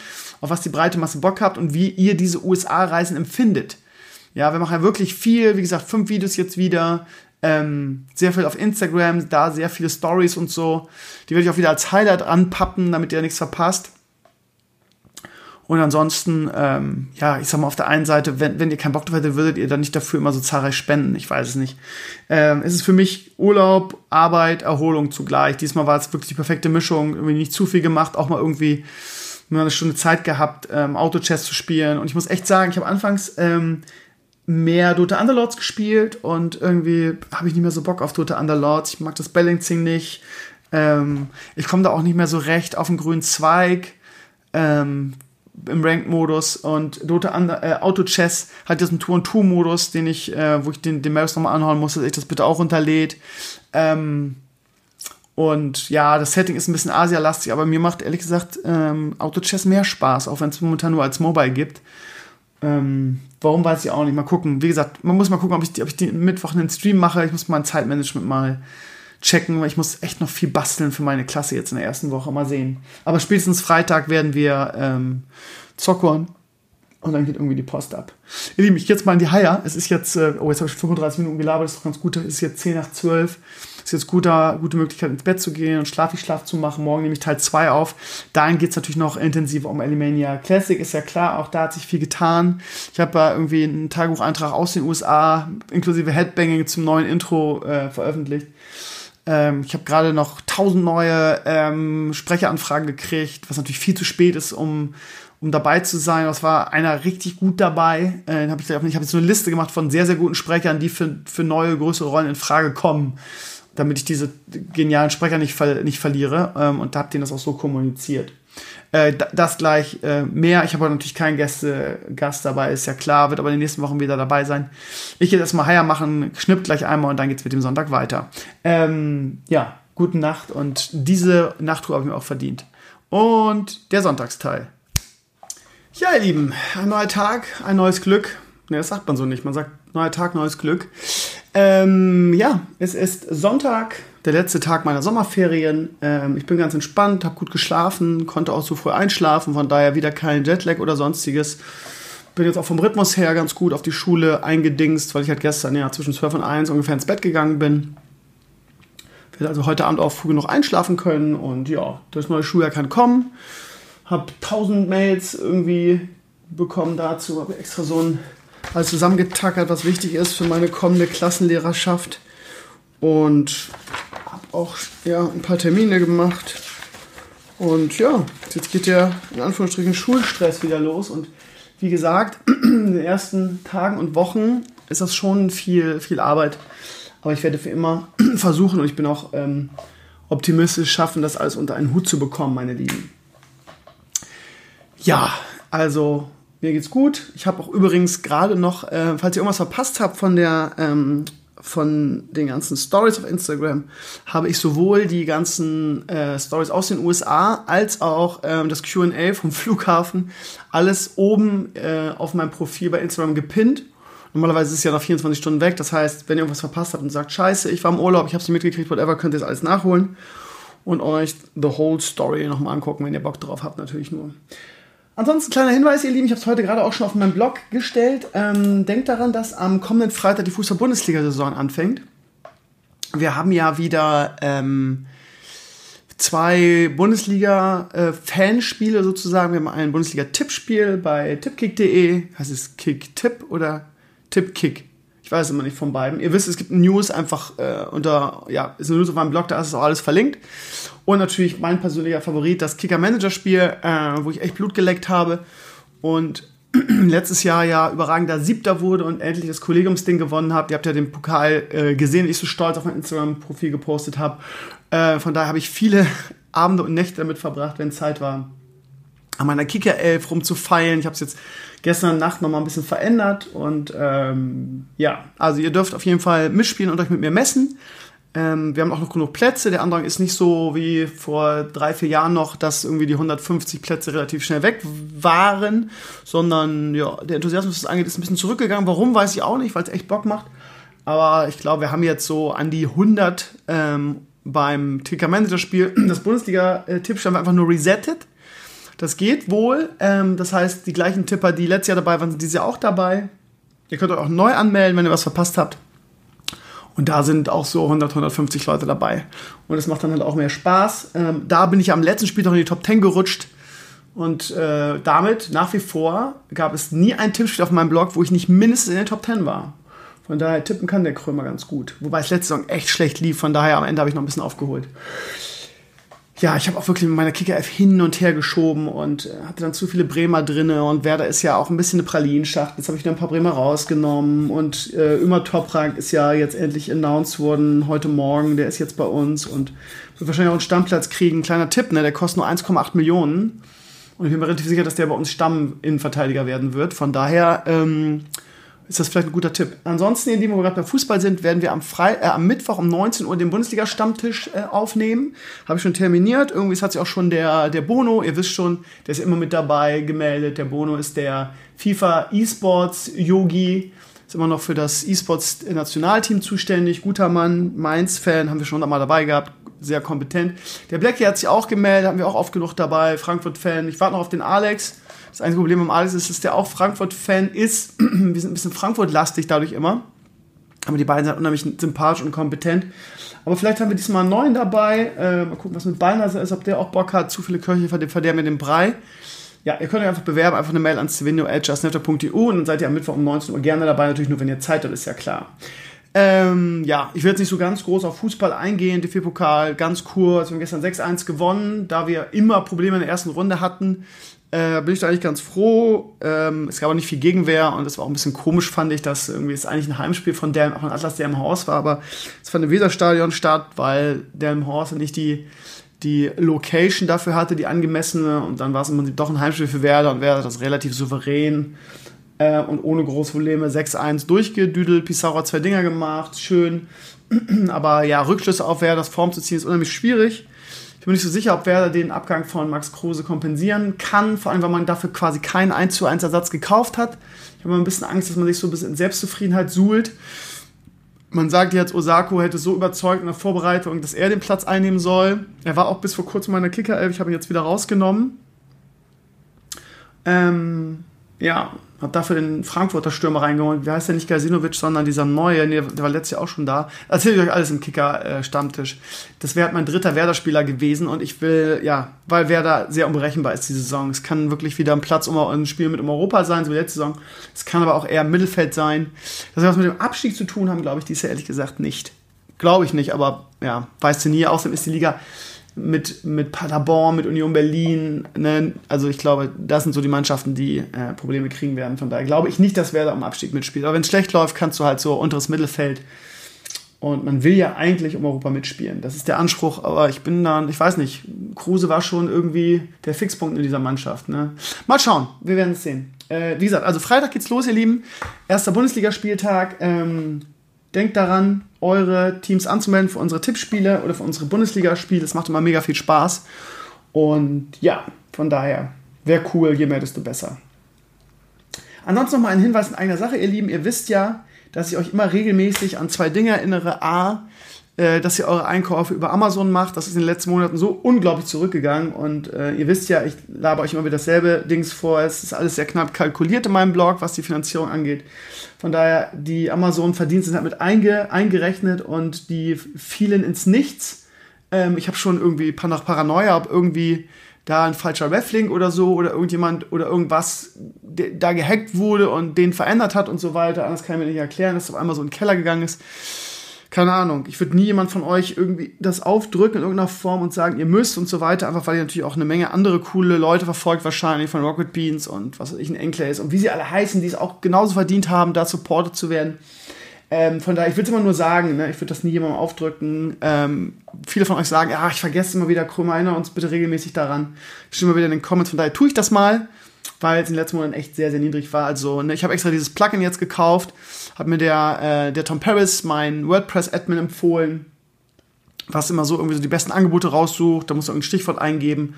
auf was die breite Masse Bock habt und wie ihr diese USA-Reisen empfindet. Ja, wir machen ja wirklich viel, wie gesagt, fünf Videos jetzt wieder, ähm, sehr viel auf Instagram, da sehr viele Stories und so. Die werde ich auch wieder als Highlight anpappen, damit ihr nichts verpasst. Und ansonsten, ähm, ja, ich sag mal, auf der einen Seite, wenn, wenn ihr keinen Bock drauf hättet, würdet ihr dann nicht dafür immer so zahlreich spenden. Ich weiß es nicht. Ähm, es ist für mich Urlaub, Arbeit, Erholung zugleich. Diesmal war es wirklich die perfekte Mischung. Irgendwie nicht zu viel gemacht, auch mal irgendwie nur eine Stunde Zeit gehabt, ähm, Auto-Chess zu spielen. Und ich muss echt sagen, ich habe anfangs ähm, mehr Dota Underlords gespielt und irgendwie habe ich nicht mehr so Bock auf Dota Underlords. Ich mag das Balancing nicht. Ähm, ich komme da auch nicht mehr so recht auf den grünen Zweig. Ähm, im Ranked-Modus und Dota äh, Auto Chess hat jetzt einen Tour-and-Two-Modus, den ich, äh, wo ich den, den Maris nochmal anhauen muss, dass ich das bitte auch runterlädt. Ähm, und ja, das Setting ist ein bisschen Asia-lastig, aber mir macht ehrlich gesagt ähm, Auto Chess mehr Spaß, auch wenn es momentan nur als Mobile gibt. Ähm, warum weiß ich auch nicht. Mal gucken. Wie gesagt, man muss mal gucken, ob ich, ob ich den Mittwoch einen Stream mache. Ich muss mein Zeitmanagement mal checken, weil ich muss echt noch viel basteln für meine Klasse jetzt in der ersten Woche. Mal sehen. Aber spätestens Freitag werden wir ähm, zockern und dann geht irgendwie die Post ab. Ihr Lieben, ich gehe jetzt mal in die Haier. Es ist jetzt, äh, oh, jetzt habe ich 35 Minuten gelabert, das ist doch ganz gut. Es ist jetzt 10 nach 12. Es ist jetzt guter, gute Möglichkeit, ins Bett zu gehen und schlafig Schlaf zu machen. Morgen nehme ich Teil 2 auf. Dahin geht es natürlich noch intensiver um Elimania Classic, ist ja klar. Auch da hat sich viel getan. Ich habe da irgendwie einen Tagebucheintrag aus den USA inklusive Headbanging zum neuen Intro äh, veröffentlicht. Ähm, ich habe gerade noch tausend neue ähm, Sprecheranfragen gekriegt, was natürlich viel zu spät ist, um, um dabei zu sein. Das war einer richtig gut dabei. Äh, hab ich ich habe jetzt eine Liste gemacht von sehr, sehr guten Sprechern, die für, für neue, größere Rollen in Frage kommen, damit ich diese genialen Sprecher nicht, ver nicht verliere. Ähm, und da habt ihr das auch so kommuniziert. Äh, das gleich äh, mehr. Ich habe natürlich keinen Gäste, Gast dabei, ist ja klar, wird aber in den nächsten Wochen wieder dabei sein. Ich gehe erstmal Heier machen, schnippt gleich einmal und dann geht's mit dem Sonntag weiter. Ähm, ja, gute Nacht und diese Nachtruhe habe ich mir auch verdient. Und der Sonntagsteil. Ja, ihr Lieben, ein neuer Tag, ein neues Glück. Ne, das sagt man so nicht. Man sagt neuer Tag, neues Glück. Ähm, ja, es ist Sonntag, der letzte Tag meiner Sommerferien. Ähm, ich bin ganz entspannt, habe gut geschlafen, konnte auch so früh einschlafen, von daher wieder kein Jetlag oder sonstiges. Bin jetzt auch vom Rhythmus her ganz gut auf die Schule eingedingst, weil ich halt gestern ja zwischen 12 und 1 ungefähr ins Bett gegangen bin. Werde also heute Abend auch früh genug einschlafen können und ja, das neue Schuljahr kann kommen. Hab tausend Mails irgendwie bekommen dazu, habe extra so ein alles zusammengetackert, was wichtig ist für meine kommende Klassenlehrerschaft. Und auch ja, ein paar Termine gemacht. Und ja, jetzt geht der in Anführungsstrichen Schulstress wieder los. Und wie gesagt, in den ersten Tagen und Wochen ist das schon viel, viel Arbeit. Aber ich werde für immer versuchen und ich bin auch ähm, optimistisch schaffen, das alles unter einen Hut zu bekommen, meine Lieben. Ja, also mir geht's gut. Ich habe auch übrigens gerade noch, äh, falls ihr irgendwas verpasst habt von der ähm, von den ganzen Stories auf Instagram, habe ich sowohl die ganzen äh, Stories aus den USA als auch ähm, das Q&A vom Flughafen alles oben äh, auf meinem Profil bei Instagram gepinnt. Normalerweise ist es ja nach 24 Stunden weg. Das heißt, wenn ihr irgendwas verpasst habt und sagt, scheiße, ich war im Urlaub, ich habe es nicht mitgekriegt, whatever, könnt ihr es alles nachholen und euch the whole story nochmal angucken, wenn ihr Bock drauf habt, natürlich nur. Ansonsten kleiner Hinweis, ihr Lieben, ich habe es heute gerade auch schon auf meinem Blog gestellt. Ähm, denkt daran, dass am kommenden Freitag die Fußball-Bundesliga-Saison anfängt. Wir haben ja wieder ähm, zwei Bundesliga-Fanspiele sozusagen. Wir haben ein Bundesliga-Tippspiel bei tippkick.de. Heißt es Kick-Tipp oder Tipp-Kick? Ich weiß immer nicht von beiden. Ihr wisst, es gibt News einfach äh, unter, ja, ist eine News auf meinem Blog, da ist es auch alles verlinkt. Und natürlich mein persönlicher Favorit, das Kicker-Manager-Spiel, äh, wo ich echt Blut geleckt habe. Und letztes Jahr ja überragender Siebter wurde und endlich das Kollegiumsding gewonnen habe. Ihr habt ja den Pokal äh, gesehen, ich so stolz auf mein Instagram-Profil gepostet habe. Äh, von daher habe ich viele Abende und Nächte damit verbracht, wenn Zeit war, an meiner Kicker-Elf rumzufeilen. Ich habe es jetzt gestern Nacht noch mal ein bisschen verändert und ähm, ja, also ihr dürft auf jeden Fall mitspielen und euch mit mir messen. Ähm, wir haben auch noch genug Plätze. Der Andrang ist nicht so wie vor drei, vier Jahren noch, dass irgendwie die 150 Plätze relativ schnell weg waren, sondern ja, der Enthusiasmus, was angeht, ist ein bisschen zurückgegangen. Warum, weiß ich auch nicht, weil es echt Bock macht. Aber ich glaube, wir haben jetzt so an die 100 ähm, beim Ticker-Manager-Spiel. Das Bundesliga-Tippstand war einfach nur resettet. Das geht wohl. Ähm, das heißt, die gleichen Tipper, die letztes Jahr dabei waren, sind dieses Jahr auch dabei. Ihr könnt euch auch neu anmelden, wenn ihr was verpasst habt. Und da sind auch so 100, 150 Leute dabei. Und das macht dann halt auch mehr Spaß. Ähm, da bin ich am letzten Spiel noch in die Top 10 gerutscht. Und äh, damit nach wie vor gab es nie ein Tippspiel auf meinem Blog, wo ich nicht mindestens in den Top 10 war. Von daher tippen kann der Krömer ganz gut. Wobei es letzte Saison echt schlecht lief. Von daher am Ende habe ich noch ein bisschen aufgeholt ja, ich habe auch wirklich mit meiner Kicker-F hin und her geschoben und äh, hatte dann zu viele Bremer drinne und Werder ist ja auch ein bisschen eine Pralinenschacht. Jetzt habe ich wieder ein paar Bremer rausgenommen und äh, Immer Toprak ist ja jetzt endlich announced worden heute Morgen. Der ist jetzt bei uns und wird wahrscheinlich auch einen Stammplatz kriegen. Kleiner Tipp, ne? Der kostet nur 1,8 Millionen. Und ich bin mir relativ sicher, dass der bei uns Stamm-Innenverteidiger werden wird. Von daher ähm, ist das vielleicht ein guter Tipp. Ansonsten, indem wir gerade beim Fußball sind, werden wir am, Fre äh, am Mittwoch um 19 Uhr den Bundesliga-Stammtisch äh, aufnehmen. Habe ich schon terminiert. Irgendwie hat sich auch schon der, der Bono, ihr wisst schon, der ist immer mit dabei gemeldet. Der Bono ist der FIFA E-Sports-Yogi. Ist immer noch für das E-Sports-Nationalteam zuständig. Guter Mann, Mainz-Fan, haben wir schon mal dabei gehabt. Sehr kompetent. Der Blackie hat sich auch gemeldet, haben wir auch oft genug dabei. Frankfurt-Fan. Ich warte noch auf den Alex. Das einzige Problem am Alex ist, dass der auch Frankfurt-Fan ist. Wir sind ein bisschen Frankfurt-lastig dadurch immer. Aber die beiden sind unheimlich sympathisch und kompetent. Aber vielleicht haben wir diesmal einen neuen dabei. Äh, mal gucken, was mit Ballnase ist, ob der auch Bock hat. Zu viele Köche verderben mir den Brei. Ja, ihr könnt euch einfach bewerben, einfach eine Mail an stevenio.justnetto.eu und dann seid ihr am Mittwoch um 19 Uhr gerne dabei. Natürlich nur, wenn ihr Zeit habt, ist ja klar. Ähm, ja, ich werde jetzt nicht so ganz groß auf Fußball eingehen. DFB-Pokal ganz kurz. Wir haben gestern 6-1 gewonnen, da wir immer Probleme in der ersten Runde hatten. Äh, bin ich da eigentlich ganz froh. Ähm, es gab auch nicht viel Gegenwehr und es war auch ein bisschen komisch, fand ich, dass irgendwie es eigentlich ein Heimspiel von, der, von Atlas der im Haus war, aber es fand im Weserstadion statt, weil der im Haus nicht die, die Location dafür hatte, die angemessene und dann war es im Prinzip doch ein Heimspiel für Werder und Werder das relativ souverän äh, und ohne große Probleme 6-1 durchgedüdelt. Pizarro hat zwei Dinger gemacht, schön. Aber ja, Rückschlüsse auf Werder, das Form zu ziehen, ist unheimlich schwierig. Bin nicht so sicher, ob Werder den Abgang von Max Kruse kompensieren kann, vor allem, weil man dafür quasi keinen 1 zu 1 Ersatz gekauft hat. Ich habe immer ein bisschen Angst, dass man sich so ein bisschen in Selbstzufriedenheit suhlt. Man sagt jetzt, Osako hätte so überzeugt in der Vorbereitung, dass er den Platz einnehmen soll. Er war auch bis vor kurzem meiner Kicker-Elf, ich habe ihn jetzt wieder rausgenommen. Ähm, ja, hab dafür den Frankfurter Stürmer reingeholt. Wie heißt der nicht Gazinovic, sondern dieser neue, nee, der war letztes Jahr auch schon da. Erzähle ich euch alles im Kicker-Stammtisch. das wäre mein dritter Werder-Spieler gewesen und ich will, ja, weil Werder sehr unberechenbar ist diese Saison. Es kann wirklich wieder ein Platz um ein Spiel mit um Europa sein, so wie letzte Saison. Es kann aber auch eher Mittelfeld sein. Das hat was mit dem Abstieg zu tun haben, glaube ich, dies Jahr ehrlich gesagt nicht. Glaube ich nicht, aber ja, weißt du nie. Außerdem ist die Liga mit, mit Paderborn, mit Union Berlin. Ne? Also ich glaube, das sind so die Mannschaften, die äh, Probleme kriegen werden. Von daher glaube ich nicht, dass Werder um Abstieg mitspielt. Aber wenn es schlecht läuft, kannst du halt so unteres Mittelfeld. Und man will ja eigentlich um Europa mitspielen. Das ist der Anspruch. Aber ich bin dann, ich weiß nicht, Kruse war schon irgendwie der Fixpunkt in dieser Mannschaft. Ne? Mal schauen, wir werden es sehen. Äh, wie gesagt, also Freitag geht's los, ihr Lieben. Erster Bundesligaspieltag. Ähm, denkt daran, eure Teams anzumelden für unsere Tippspiele oder für unsere Bundesligaspiele. Es macht immer mega viel Spaß. Und ja, von daher, wäre cool, je mehr, desto besser. Ansonsten nochmal ein Hinweis in einer Sache, ihr Lieben. Ihr wisst ja, dass ich euch immer regelmäßig an zwei Dinge erinnere. A, äh, dass ihr eure Einkäufe über Amazon macht. Das ist in den letzten Monaten so unglaublich zurückgegangen. Und äh, ihr wisst ja, ich labe euch immer wieder dasselbe Dings vor. Es ist alles sehr knapp kalkuliert in meinem Blog, was die Finanzierung angeht. Von daher, die Amazon-Verdienste sind halt mit einge eingerechnet und die fielen ins Nichts. Ähm, ich habe schon irgendwie nach Paranoia, ob irgendwie da ein falscher Reflink oder so oder irgendjemand oder irgendwas da gehackt wurde und den verändert hat und so weiter. Anders kann ich mir nicht erklären, dass es auf einmal so in den Keller gegangen ist keine Ahnung, ich würde nie jemand von euch irgendwie das aufdrücken in irgendeiner Form und sagen, ihr müsst und so weiter, einfach weil ihr natürlich auch eine Menge andere coole Leute verfolgt, wahrscheinlich von Rocket Beans und was weiß ich, ein Enclays und wie sie alle heißen, die es auch genauso verdient haben, da supported zu werden. Ähm, von daher, ich würde es immer nur sagen, ne, ich würde das nie jemandem aufdrücken. Ähm, viele von euch sagen, ja, ich vergesse immer wieder, Krömer, erinnere uns bitte regelmäßig daran. Ich stehe immer wieder in den Comments, von daher tue ich das mal weil es in den letzten Monaten echt sehr, sehr niedrig war. Also ne, ich habe extra dieses Plugin jetzt gekauft, habe mir der, äh, der Tom Paris, mein WordPress-Admin, empfohlen, was immer so irgendwie so die besten Angebote raussucht. Da muss man ein Stichwort eingeben.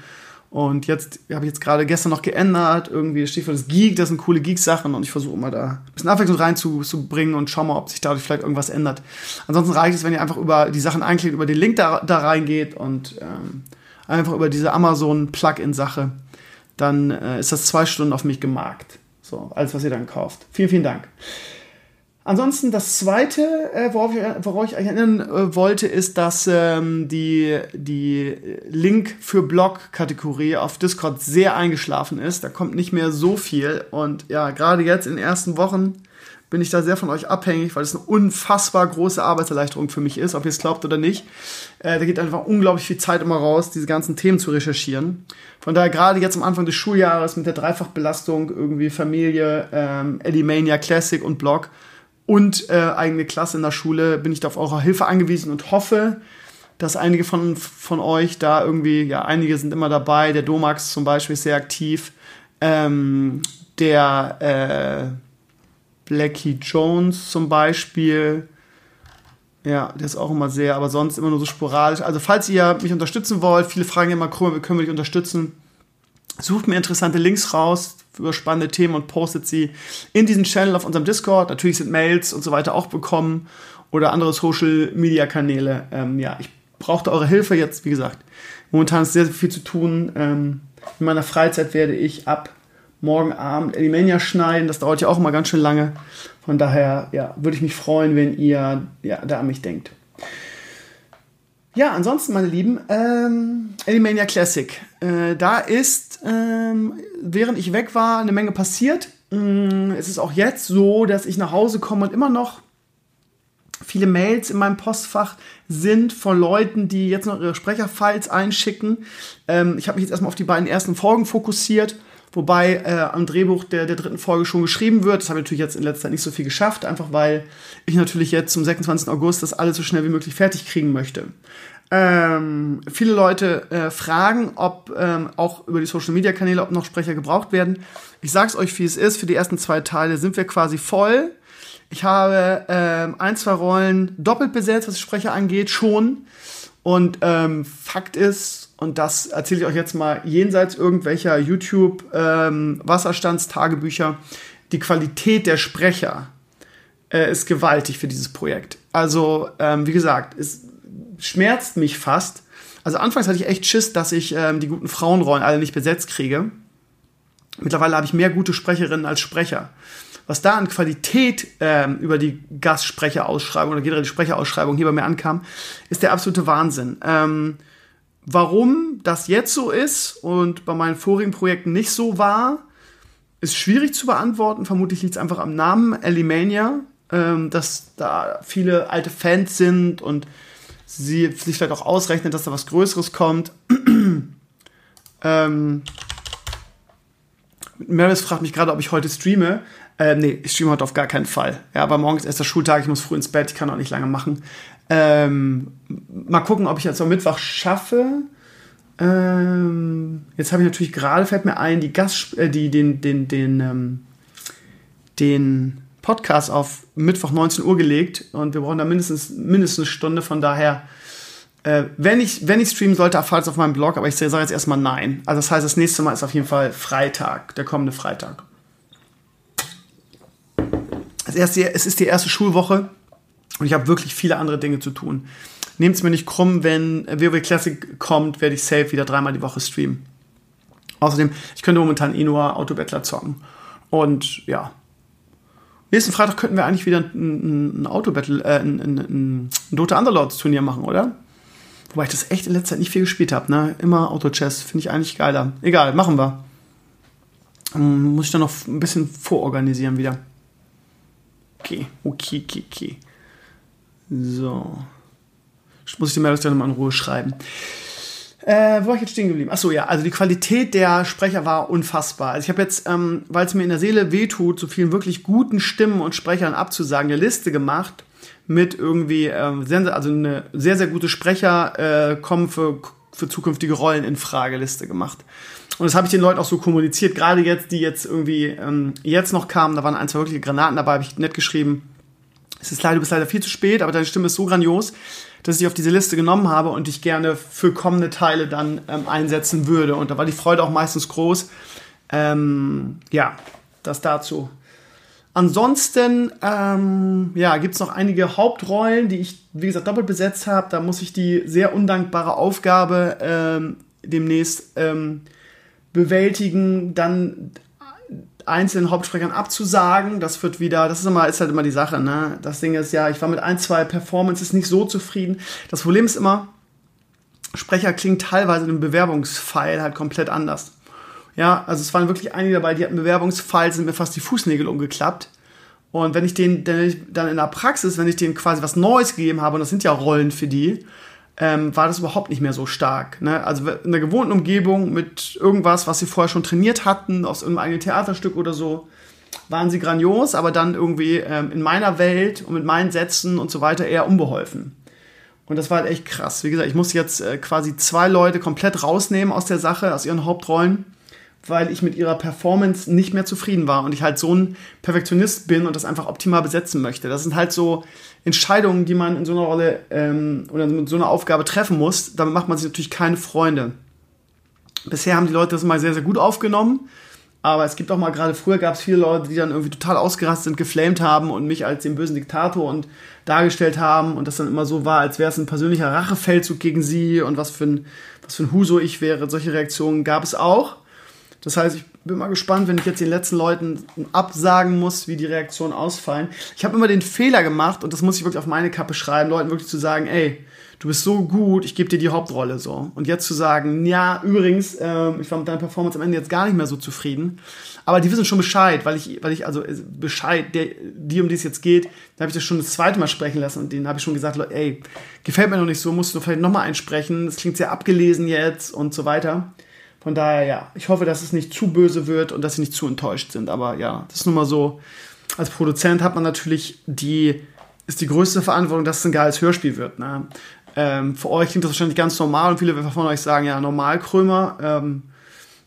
Und jetzt habe ich jetzt gerade gestern noch geändert. Irgendwie das Stichwort ist Geek, das sind coole Geek-Sachen und ich versuche immer da ein bisschen Abwechslung reinzubringen und schau mal, ob sich dadurch vielleicht irgendwas ändert. Ansonsten reicht es, wenn ihr einfach über die Sachen einklickt, über den Link da, da reingeht und ähm, einfach über diese Amazon-Plugin-Sache dann äh, ist das zwei Stunden auf mich gemarkt. So, alles, was ihr dann kauft. Vielen, vielen Dank. Ansonsten das zweite, äh, worauf, ich, worauf ich euch erinnern äh, wollte, ist, dass ähm, die, die Link für Blog-Kategorie auf Discord sehr eingeschlafen ist. Da kommt nicht mehr so viel. Und ja, gerade jetzt in den ersten Wochen bin ich da sehr von euch abhängig, weil es eine unfassbar große Arbeitserleichterung für mich ist, ob ihr es glaubt oder nicht. Äh, da geht einfach unglaublich viel Zeit immer raus, diese ganzen Themen zu recherchieren. Von daher gerade jetzt am Anfang des Schuljahres mit der Dreifachbelastung irgendwie Familie, ähm, Eddie Classic und Blog und äh, eigene Klasse in der Schule bin ich da auf eure Hilfe angewiesen und hoffe, dass einige von, von euch da irgendwie, ja, einige sind immer dabei. Der Domax zum Beispiel ist sehr aktiv. Ähm, der äh, Blackie Jones zum Beispiel. Ja, der ist auch immer sehr, aber sonst immer nur so sporadisch. Also, falls ihr mich unterstützen wollt, viele fragen immer, wie können wir dich unterstützen? Sucht mir interessante Links raus über spannende Themen und postet sie in diesen Channel auf unserem Discord. Natürlich sind Mails und so weiter auch bekommen oder andere Social Media Kanäle. Ähm, ja, ich brauchte eure Hilfe jetzt, wie gesagt. Momentan ist sehr, sehr viel zu tun. Ähm, in meiner Freizeit werde ich ab morgen Abend Elimania schneiden. Das dauert ja auch immer ganz schön lange. Von daher ja, würde ich mich freuen, wenn ihr ja, da an mich denkt. Ja, ansonsten, meine Lieben, ähm, Elimania Classic. Äh, da ist, ähm, während ich weg war, eine Menge passiert. Ähm, es ist auch jetzt so, dass ich nach Hause komme und immer noch viele Mails in meinem Postfach sind von Leuten, die jetzt noch ihre Sprecherfiles einschicken. Ähm, ich habe mich jetzt erstmal auf die beiden ersten Folgen fokussiert, wobei äh, am Drehbuch der, der dritten Folge schon geschrieben wird. Das habe ich natürlich jetzt in letzter Zeit nicht so viel geschafft, einfach weil ich natürlich jetzt zum 26. August das alles so schnell wie möglich fertig kriegen möchte. Ähm, viele Leute äh, fragen, ob ähm, auch über die Social Media Kanäle, ob noch Sprecher gebraucht werden. Ich sag's euch, wie es ist. Für die ersten zwei Teile sind wir quasi voll. Ich habe ähm, ein, zwei Rollen doppelt besetzt, was die Sprecher angeht, schon. Und ähm, Fakt ist, und das erzähle ich euch jetzt mal jenseits irgendwelcher YouTube-Wasserstandstagebücher, ähm, die Qualität der Sprecher äh, ist gewaltig für dieses Projekt. Also, ähm, wie gesagt, es schmerzt mich fast. Also anfangs hatte ich echt Schiss, dass ich ähm, die guten Frauenrollen alle nicht besetzt kriege. Mittlerweile habe ich mehr gute Sprecherinnen als Sprecher. Was da an Qualität ähm, über die Gastsprecherausschreibung oder generell die Sprecherausschreibung hier bei mir ankam, ist der absolute Wahnsinn. Ähm, warum das jetzt so ist und bei meinen vorigen Projekten nicht so war, ist schwierig zu beantworten. Vermutlich liegt es einfach am Namen Elimania, ähm, dass da viele alte Fans sind und sie sich vielleicht auch ausrechnet, dass da was Größeres kommt. ähm, Maris fragt mich gerade, ob ich heute streame. Äh, nee, ich streame heute auf gar keinen Fall. Ja, aber morgen ist der Schultag, ich muss früh ins Bett, ich kann auch nicht lange machen. Ähm, mal gucken, ob ich jetzt am Mittwoch schaffe. Ähm, jetzt habe ich natürlich gerade, fällt mir ein, die Gast, äh, die, den, den, den, ähm, den Podcast auf Mittwoch 19 Uhr gelegt und wir brauchen da mindestens, mindestens eine Stunde, von daher äh, wenn, ich, wenn ich streamen sollte, erfahrt es auf meinem Blog, aber ich sage jetzt erstmal nein. Also das heißt, das nächste Mal ist auf jeden Fall Freitag, der kommende Freitag. Das erste, es ist die erste Schulwoche und ich habe wirklich viele andere Dinge zu tun. Nehmt es mir nicht krumm, wenn WoW Classic kommt, werde ich safe wieder dreimal die Woche streamen. Außerdem, ich könnte momentan eh nur Autobettler zocken. Und ja. Nächsten Freitag könnten wir eigentlich wieder ein, ein Autobattle, äh, ein, ein, ein Dota Underlords Turnier machen, oder? Wobei ich das echt in letzter Zeit nicht viel gespielt habe. Ne? Immer Auto-Chess, finde ich eigentlich geiler. Egal, machen wir. Ähm, muss ich dann noch ein bisschen vororganisieren wieder. Okay, okay, okay, okay. So. Muss ich die Meldung dann mal in Ruhe schreiben. Äh, wo war ich jetzt stehen geblieben? Achso, ja, also die Qualität der Sprecher war unfassbar. Also ich habe jetzt, ähm, weil es mir in der Seele wehtut, so vielen wirklich guten Stimmen und Sprechern abzusagen, eine Liste gemacht mit irgendwie, sehr, also eine sehr, sehr gute Sprecher äh, kommen für, für zukünftige Rollen in Frageliste gemacht. Und das habe ich den Leuten auch so kommuniziert, gerade jetzt, die jetzt irgendwie ähm, jetzt noch kamen, da waren ein, zwei wirkliche Granaten dabei, habe ich nett geschrieben. Es ist leider, du bist leider viel zu spät, aber deine Stimme ist so grandios, dass ich dich auf diese Liste genommen habe und dich gerne für kommende Teile dann ähm, einsetzen würde. Und da war die Freude auch meistens groß. Ähm, ja, das dazu. Ansonsten ähm, ja, gibt es noch einige Hauptrollen, die ich, wie gesagt, doppelt besetzt habe. Da muss ich die sehr undankbare Aufgabe ähm, demnächst ähm, bewältigen, dann einzelnen Hauptsprechern abzusagen. Das wird wieder, das ist immer, ist halt immer die Sache, ne? Das Ding ist ja, ich war mit ein, zwei Performances nicht so zufrieden. Das Problem ist immer, Sprecher klingt teilweise im Bewerbungsfile halt komplett anders. Ja, also es waren wirklich einige dabei, die hatten Bewerbungsfall, sind mir fast die Fußnägel umgeklappt. Und wenn ich den dann in der Praxis, wenn ich denen quasi was Neues gegeben habe, und das sind ja Rollen für die, ähm, war das überhaupt nicht mehr so stark. Ne? Also in der gewohnten Umgebung mit irgendwas, was sie vorher schon trainiert hatten, aus irgendeinem eigenen Theaterstück oder so, waren sie grandios, aber dann irgendwie ähm, in meiner Welt und mit meinen Sätzen und so weiter eher unbeholfen. Und das war halt echt krass. Wie gesagt, ich musste jetzt äh, quasi zwei Leute komplett rausnehmen aus der Sache, aus ihren Hauptrollen weil ich mit ihrer Performance nicht mehr zufrieden war und ich halt so ein Perfektionist bin und das einfach optimal besetzen möchte. Das sind halt so Entscheidungen, die man in so einer Rolle ähm, oder mit so einer Aufgabe treffen muss. Damit macht man sich natürlich keine Freunde. Bisher haben die Leute das mal sehr, sehr gut aufgenommen. Aber es gibt auch mal, gerade früher gab es viele Leute, die dann irgendwie total ausgerastet sind, geflamed haben und mich als den bösen Diktator und dargestellt haben und das dann immer so war, als wäre es ein persönlicher Rachefeldzug gegen sie und was für ein, was für ein Huso ich wäre. Solche Reaktionen gab es auch. Das heißt, ich bin mal gespannt, wenn ich jetzt den letzten Leuten absagen muss, wie die Reaktionen ausfallen. Ich habe immer den Fehler gemacht, und das muss ich wirklich auf meine Kappe schreiben, Leuten wirklich zu sagen, ey, du bist so gut, ich gebe dir die Hauptrolle so. Und jetzt zu sagen, ja, übrigens, äh, ich war mit deiner Performance am Ende jetzt gar nicht mehr so zufrieden. Aber die wissen schon Bescheid, weil ich, weil ich also äh, Bescheid, der, die um die es jetzt geht, da habe ich das schon das zweite Mal sprechen lassen und denen habe ich schon gesagt, ey, gefällt mir noch nicht so, musst du vielleicht nochmal einsprechen, das klingt sehr abgelesen jetzt und so weiter. Von daher, ja, ich hoffe, dass es nicht zu böse wird und dass sie nicht zu enttäuscht sind. Aber ja, das ist nun mal so. Als Produzent hat man natürlich die, ist die größte Verantwortung, dass es ein geiles Hörspiel wird. Ne? Ähm, für euch klingt das wahrscheinlich ganz normal und viele von euch sagen, ja, normal Krömer. Ähm,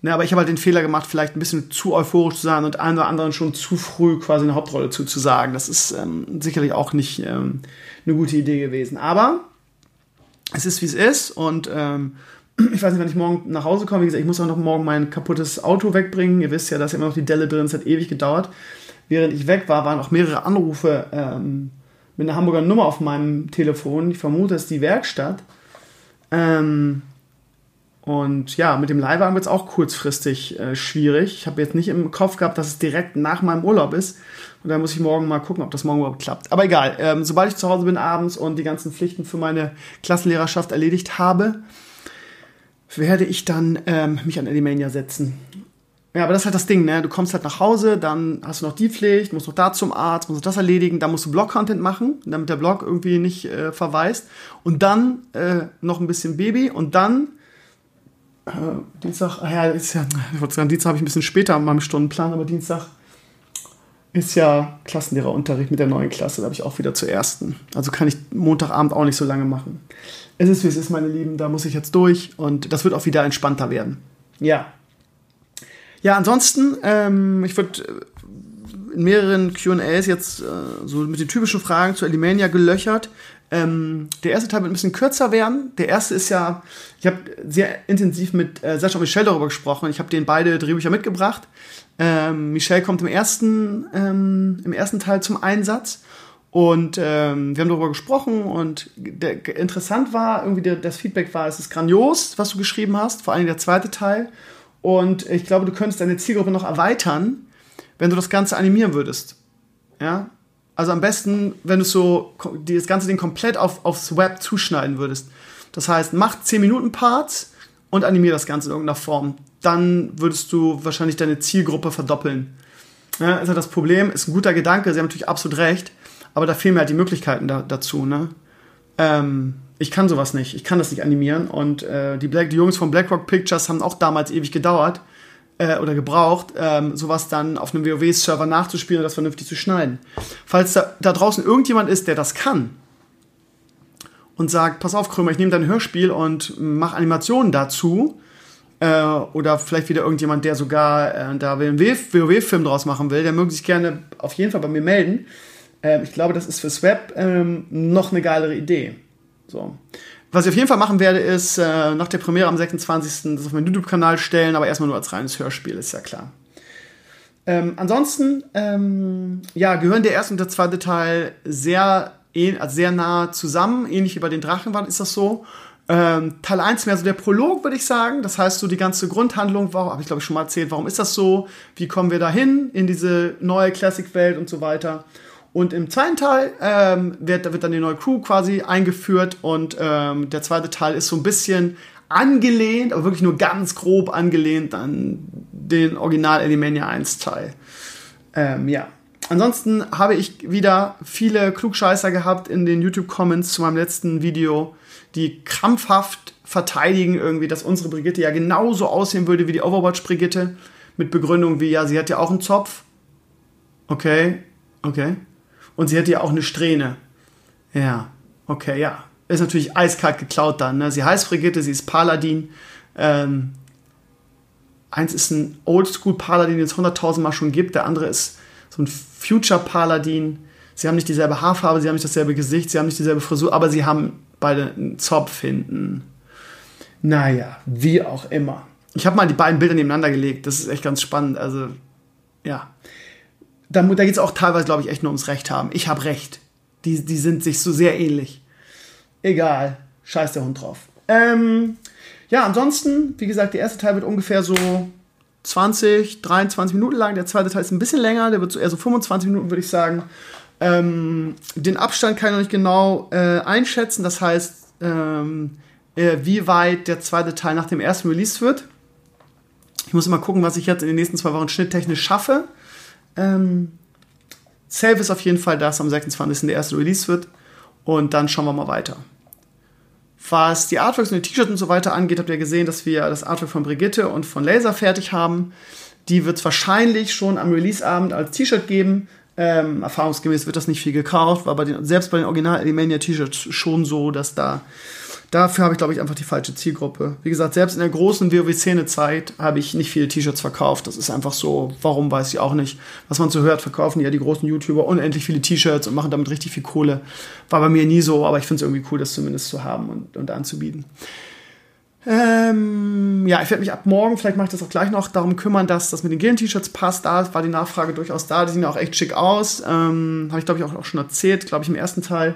ne, aber ich habe halt den Fehler gemacht, vielleicht ein bisschen zu euphorisch zu sein und einem oder anderen schon zu früh quasi eine Hauptrolle zuzusagen. Das ist ähm, sicherlich auch nicht ähm, eine gute Idee gewesen. Aber es ist, wie es ist und ähm, ich weiß nicht, wann ich morgen nach Hause komme. Wie gesagt, ich muss auch noch morgen mein kaputtes Auto wegbringen. Ihr wisst ja, da ist immer noch die Delle drin. Es hat ewig gedauert. Während ich weg war, waren auch mehrere Anrufe ähm, mit einer Hamburger Nummer auf meinem Telefon. Ich vermute, es ist die Werkstatt. Ähm, und ja, mit dem Leihwagen wird es auch kurzfristig äh, schwierig. Ich habe jetzt nicht im Kopf gehabt, dass es direkt nach meinem Urlaub ist. Und da muss ich morgen mal gucken, ob das morgen überhaupt klappt. Aber egal, ähm, sobald ich zu Hause bin abends und die ganzen Pflichten für meine Klassenlehrerschaft erledigt habe, werde ich dann ähm, mich an Elimania setzen. Ja, aber das ist halt das Ding, ne? Du kommst halt nach Hause, dann hast du noch die Pflicht, musst noch da zum Arzt, musst noch das erledigen, dann musst du Blog-Content machen, damit der Blog irgendwie nicht äh, verweist. Und dann äh, noch ein bisschen Baby und dann äh, Dienstag, ah ja, ist ja, ich wollte sagen, Dienstag habe ich ein bisschen später an meinem Stundenplan, aber Dienstag ist ja Klassenlehrerunterricht mit der neuen Klasse, da habe ich auch wieder zur ersten. Also kann ich Montagabend auch nicht so lange machen. Es ist, wie es ist, meine Lieben, da muss ich jetzt durch und das wird auch wieder entspannter werden. Ja. Ja, ansonsten, ähm, ich würde äh, in mehreren QAs jetzt äh, so mit den typischen Fragen zu Elimania gelöchert. Ähm, der erste Teil wird ein bisschen kürzer werden. Der erste ist ja, ich habe sehr intensiv mit äh, Sascha und Michelle darüber gesprochen. Ich habe denen beide Drehbücher mitgebracht. Ähm, Michelle kommt im ersten, ähm, im ersten Teil zum Einsatz. Und ähm, wir haben darüber gesprochen und der, interessant war, irgendwie der, das Feedback war, es ist grandios, was du geschrieben hast, vor allem der zweite Teil. Und ich glaube, du könntest deine Zielgruppe noch erweitern, wenn du das Ganze animieren würdest. Ja? Also am besten, wenn du so das ganze Ding komplett auf, aufs Web zuschneiden würdest. Das heißt, mach 10 Minuten Parts und animier das Ganze in irgendeiner Form. Dann würdest du wahrscheinlich deine Zielgruppe verdoppeln. Ja, ist ja das Problem, ist ein guter Gedanke, sie haben natürlich absolut recht aber da fehlen mir halt die Möglichkeiten da, dazu, ne? Ähm, ich kann sowas nicht, ich kann das nicht animieren und äh, die, Black, die Jungs von BlackRock Pictures haben auch damals ewig gedauert äh, oder gebraucht, ähm, sowas dann auf einem WoW-Server nachzuspielen und das vernünftig zu schneiden. Falls da, da draußen irgendjemand ist, der das kann und sagt, pass auf Krömer, ich nehme dein Hörspiel und mach Animationen dazu, äh, oder vielleicht wieder irgendjemand, der sogar äh, da einen WoW-Film draus machen will, der möge sich gerne auf jeden Fall bei mir melden. Ähm, ich glaube, das ist fürs Web ähm, noch eine geilere Idee. So. Was ich auf jeden Fall machen werde, ist äh, nach der Premiere am 26. das auf meinen YouTube-Kanal stellen, aber erstmal nur als reines Hörspiel, ist ja klar. Ähm, ansonsten, ähm, ja, gehören der erste und der zweite Teil sehr, also sehr nah zusammen, ähnlich wie bei den Drachenwand ist das so. Ähm, Teil 1 mehr so der Prolog, würde ich sagen. Das heißt, so die ganze Grundhandlung, habe ich glaube ich schon mal erzählt, warum ist das so? Wie kommen wir dahin in diese neue Classic-Welt und so weiter. Und im zweiten Teil ähm, wird, wird dann die neue Crew quasi eingeführt und ähm, der zweite Teil ist so ein bisschen angelehnt, aber wirklich nur ganz grob angelehnt an den Original Alimania 1 Teil. Ähm, ja. Ansonsten habe ich wieder viele Klugscheißer gehabt in den YouTube-Comments zu meinem letzten Video, die krampfhaft verteidigen irgendwie, dass unsere Brigitte ja genauso aussehen würde wie die Overwatch-Brigitte. Mit Begründung wie, ja, sie hat ja auch einen Zopf. Okay, okay. Und sie hätte ja auch eine Strähne. Ja, okay, ja. Ist natürlich eiskalt geklaut dann. Ne? Sie heißt Brigitte, sie ist Paladin. Ähm, eins ist ein Oldschool-Paladin, den es 100.000 Mal schon gibt. Der andere ist so ein Future-Paladin. Sie haben nicht dieselbe Haarfarbe, sie haben nicht dasselbe Gesicht, sie haben nicht dieselbe Frisur, aber sie haben beide einen Zopf hinten. Naja, wie auch immer. Ich habe mal die beiden Bilder nebeneinander gelegt. Das ist echt ganz spannend. Also, ja da, da geht es auch teilweise, glaube ich, echt nur ums Recht haben. Ich habe Recht. Die, die sind sich so sehr ähnlich. Egal. Scheiß der Hund drauf. Ähm, ja, ansonsten, wie gesagt, der erste Teil wird ungefähr so 20, 23 Minuten lang. Der zweite Teil ist ein bisschen länger, der wird so eher so 25 Minuten, würde ich sagen. Ähm, den Abstand kann ich noch nicht genau äh, einschätzen. Das heißt, ähm, äh, wie weit der zweite Teil nach dem ersten released wird. Ich muss mal gucken, was ich jetzt in den nächsten zwei Wochen schnitttechnisch schaffe. Ähm, safe ist auf jeden Fall, dass am 26. der erste Release wird. Und dann schauen wir mal weiter. Was die Artworks und die T-Shirts und so weiter angeht, habt ihr gesehen, dass wir das Artwork von Brigitte und von Laser fertig haben. Die wird es wahrscheinlich schon am Releaseabend als T-Shirt geben. Ähm, erfahrungsgemäß wird das nicht viel gekauft, war bei den, selbst bei den Original Alimania T-Shirts schon so, dass da Dafür habe ich, glaube ich, einfach die falsche Zielgruppe. Wie gesagt, selbst in der großen WoW-Szene-Zeit habe ich nicht viele T-Shirts verkauft. Das ist einfach so, warum weiß ich auch nicht. Was man so hört, verkaufen ja die großen YouTuber unendlich viele T-Shirts und machen damit richtig viel Kohle. War bei mir nie so, aber ich finde es irgendwie cool, das zumindest zu haben und, und anzubieten. Ähm, ja, ich werde mich ab morgen, vielleicht mache ich das auch gleich noch, darum kümmern, dass das mit den Gillen-T-Shirts passt. Da war die Nachfrage durchaus da. Die sehen ja auch echt schick aus. Ähm, Habe ich, glaube ich, auch schon erzählt, glaube ich, im ersten Teil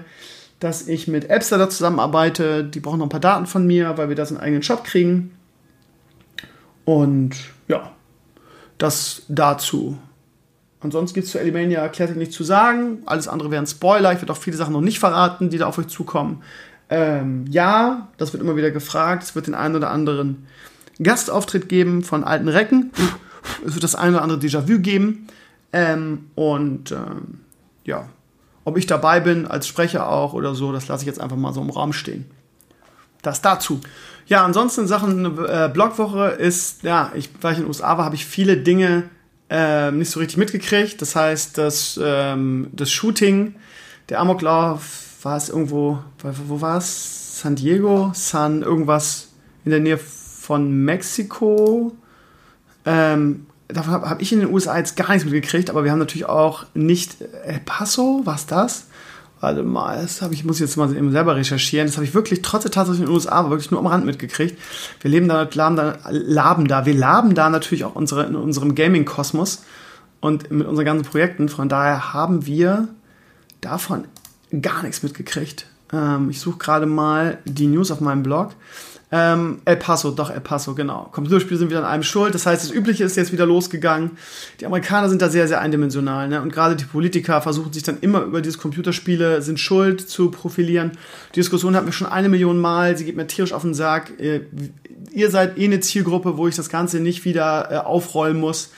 dass ich mit Appster da zusammenarbeite. Die brauchen noch ein paar Daten von mir, weil wir das in einen eigenen Shop kriegen. Und ja, das dazu. Ansonsten gibt es zu Elimania Classic nichts zu sagen. Alles andere wären Spoiler. Ich werde auch viele Sachen noch nicht verraten, die da auf euch zukommen. Ähm, ja, das wird immer wieder gefragt. Es wird den einen oder anderen Gastauftritt geben von alten Recken. Es wird das eine oder andere Déjà-vu geben. Ähm, und ähm, ja, ob ich dabei bin, als Sprecher auch oder so, das lasse ich jetzt einfach mal so im Raum stehen. Das dazu. Ja, ansonsten Sachen äh, Blogwoche ist, ja, ich, weil ich in den USA war, habe ich viele Dinge äh, nicht so richtig mitgekriegt. Das heißt, das, ähm, das Shooting, der Amoklauf, war es irgendwo, wo war es? San Diego, San irgendwas in der Nähe von Mexiko. Ähm, davon habe hab ich in den USA jetzt gar nichts mitgekriegt, aber wir haben natürlich auch nicht El Paso, was das? Warte mal, das habe ich, muss jetzt mal selber recherchieren. Das habe ich wirklich trotz der Tatsache in den USA wirklich nur am Rand mitgekriegt. Wir leben da, laben da, laben da, wir laben da natürlich auch unsere, in unserem Gaming-Kosmos und mit unseren ganzen Projekten. Von daher haben wir davon gar nichts mitgekriegt. Ähm, ich suche gerade mal die News auf meinem Blog. Ähm, El Paso, doch El Paso, genau. Computerspiele sind wieder an einem schuld. Das heißt, das Übliche ist jetzt wieder losgegangen. Die Amerikaner sind da sehr, sehr eindimensional. Ne? Und gerade die Politiker versuchen sich dann immer über diese Computerspiele sind schuld zu profilieren. Die Diskussion hatten wir schon eine Million Mal. Sie geht mir tierisch auf den Sack. Ihr, ihr seid eh eine Zielgruppe, wo ich das Ganze nicht wieder äh, aufrollen muss.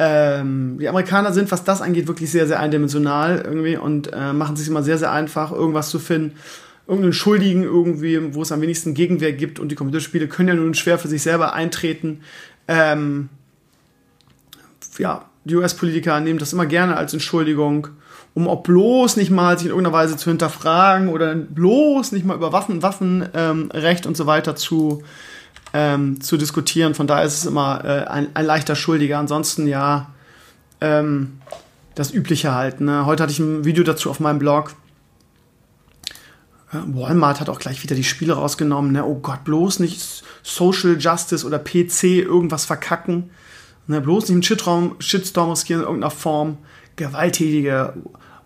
Ähm, die Amerikaner sind, was das angeht, wirklich sehr, sehr eindimensional irgendwie und äh, machen sich immer sehr, sehr einfach, irgendwas zu finden irgendeinen Schuldigen irgendwie, wo es am wenigsten Gegenwehr gibt und die Computerspiele können ja nun schwer für sich selber eintreten. Ähm, ja, die US-Politiker nehmen das immer gerne als Entschuldigung, um auch bloß nicht mal sich in irgendeiner Weise zu hinterfragen oder bloß nicht mal über Waffen, Waffenrecht ähm, und so weiter zu, ähm, zu diskutieren. Von daher ist es immer äh, ein, ein leichter Schuldiger. Ansonsten ja, ähm, das Übliche halt. Ne? Heute hatte ich ein Video dazu auf meinem Blog Walmart hat auch gleich wieder die Spiele rausgenommen. Ne? Oh Gott, bloß nicht Social Justice oder PC irgendwas verkacken. Ne? Bloß nicht einen Shitstorm, Shitstorm riskieren in irgendeiner Form. Gewalttätige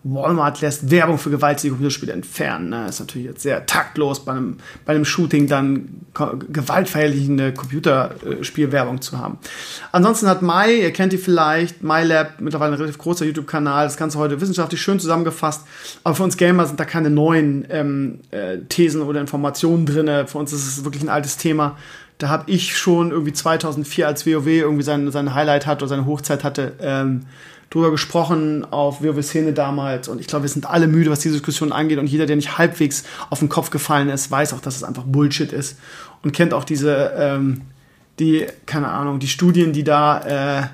Walmart lässt Werbung für gewaltige Computerspiele entfernen. Ne? Ist natürlich jetzt sehr taktlos, bei einem, bei einem Shooting dann gewaltverherrlichende Computerspielwerbung zu haben. Ansonsten hat Mai, ihr kennt die vielleicht, MyLab, mittlerweile ein relativ großer YouTube-Kanal, das Ganze heute wissenschaftlich schön zusammengefasst. Aber für uns Gamer sind da keine neuen ähm, äh, Thesen oder Informationen drin. Für uns ist es wirklich ein altes Thema. Da habe ich schon irgendwie 2004, als WoW irgendwie sein, sein Highlight hatte oder seine Hochzeit hatte, ähm, drüber gesprochen auf WoW-Szene damals. Und ich glaube, wir sind alle müde, was diese Diskussion angeht. Und jeder, der nicht halbwegs auf den Kopf gefallen ist, weiß auch, dass es einfach Bullshit ist. Und kennt auch diese, ähm, die, keine Ahnung, die Studien, die da äh,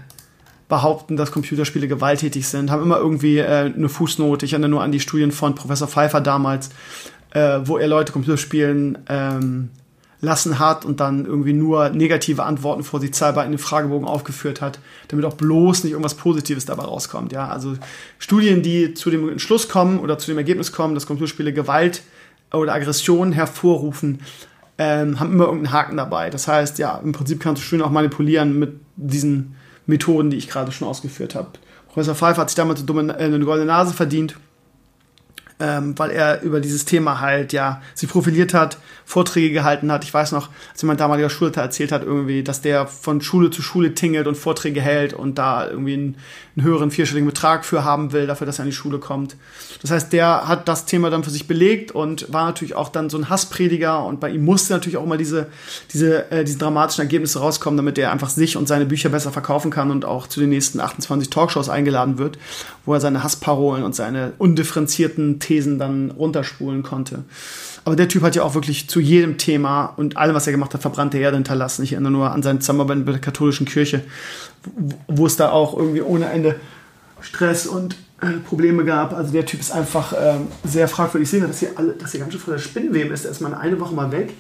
behaupten, dass Computerspiele gewalttätig sind, haben immer irgendwie äh, eine Fußnote. Ich erinnere nur an die Studien von Professor Pfeiffer damals, äh, wo er Leute Computerspielen ähm, lassen hat und dann irgendwie nur negative Antworten vor sich zahlbar in den Fragebogen aufgeführt hat, damit auch bloß nicht irgendwas Positives dabei rauskommt. Ja, also Studien, die zu dem Entschluss kommen oder zu dem Ergebnis kommen, dass Computerspiele Gewalt oder Aggression hervorrufen, ähm, haben immer irgendeinen Haken dabei. Das heißt, ja, im Prinzip kannst du schön auch manipulieren mit diesen Methoden, die ich gerade schon ausgeführt habe. Professor Pfeiffer hat sich damals eine, äh, eine goldene Nase verdient. ähm, weil er über dieses Thema halt ja sich profiliert hat, Vorträge gehalten hat. Ich weiß noch, als mein damaliger Schulleiter erzählt hat, irgendwie, dass der von Schule zu Schule tingelt und Vorträge hält und da irgendwie einen, einen höheren vierstelligen Betrag für haben will, dafür, dass er an die Schule kommt. Das heißt, der hat das Thema dann für sich belegt und war natürlich auch dann so ein Hassprediger und bei ihm musste natürlich auch mal diese, diese, äh, diese dramatischen Ergebnisse rauskommen, damit er einfach sich und seine Bücher besser verkaufen kann und auch zu den nächsten 28 Talkshows eingeladen wird, wo er seine Hassparolen und seine undifferenzierten Thesen dann runterspulen konnte. Aber der Typ hat ja auch wirklich zu jedem Thema und allem, was er gemacht hat, verbrannte Erde hinterlassen. Ich erinnere nur an seinen Zusammenarbeit mit der katholischen Kirche, wo es da auch irgendwie ohne Ende Stress und äh, Probleme gab. Also der Typ ist einfach ähm, sehr fragwürdig. Ich sehe, dass hier, alle, dass hier ganz schön voller Spinnenweben ist. Der ist mal eine Woche mal weg.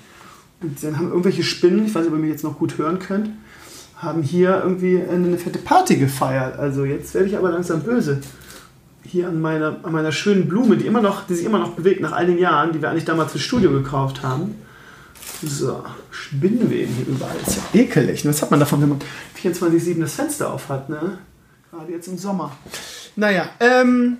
Und dann haben irgendwelche Spinnen, ich weiß nicht, ob ihr mich jetzt noch gut hören könnt, haben hier irgendwie eine fette Party gefeiert. Also jetzt werde ich aber langsam böse hier an meiner, an meiner schönen Blume, die, immer noch, die sich immer noch bewegt nach all den Jahren, die wir eigentlich damals fürs Studio gekauft haben. So, Spinnenweben hier überall. ist ja ekelig. Und was hat man davon, wenn man 24-7 das Fenster auf hat, ne? Gerade jetzt im Sommer. Naja, ähm.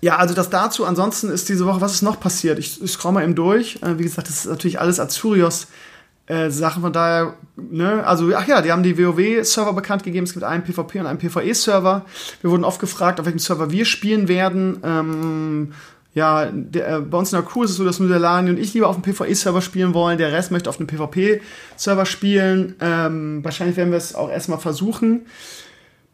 Ja, also das dazu. Ansonsten ist diese Woche, was ist noch passiert? Ich, ich scroll mal eben durch. Äh, wie gesagt, das ist natürlich alles Azurios äh, Sachen. Von daher, ne, also, ach ja, die haben die WoW-Server bekannt gegeben. Es gibt einen PvP und einen PvE-Server. Wir wurden oft gefragt, auf welchem Server wir spielen werden. Ähm, ja, der, äh, bei uns in der Crew ist es so, dass nur der Lani und ich lieber auf dem PvE-Server spielen wollen. Der Rest möchte auf dem PvP-Server spielen. Ähm, wahrscheinlich werden wir es auch erstmal versuchen.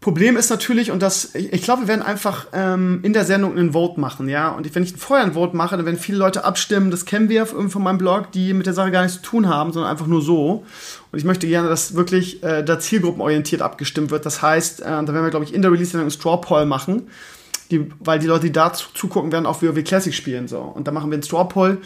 Problem ist natürlich, und das, ich, ich glaube, wir werden einfach ähm, in der Sendung einen Vote machen, ja. Und wenn ich vorher ein Vote mache, dann werden viele Leute abstimmen, das kennen wir von meinem Blog, die mit der Sache gar nichts zu tun haben, sondern einfach nur so. Und ich möchte gerne, dass wirklich äh, da zielgruppenorientiert abgestimmt wird. Das heißt, äh, da werden wir, glaube ich, in der Release-Sendung einen Straw Poll machen. Die, weil die Leute, die da zugucken, werden auch WoW Classic spielen. So. Und da machen wir einen Straw Poll.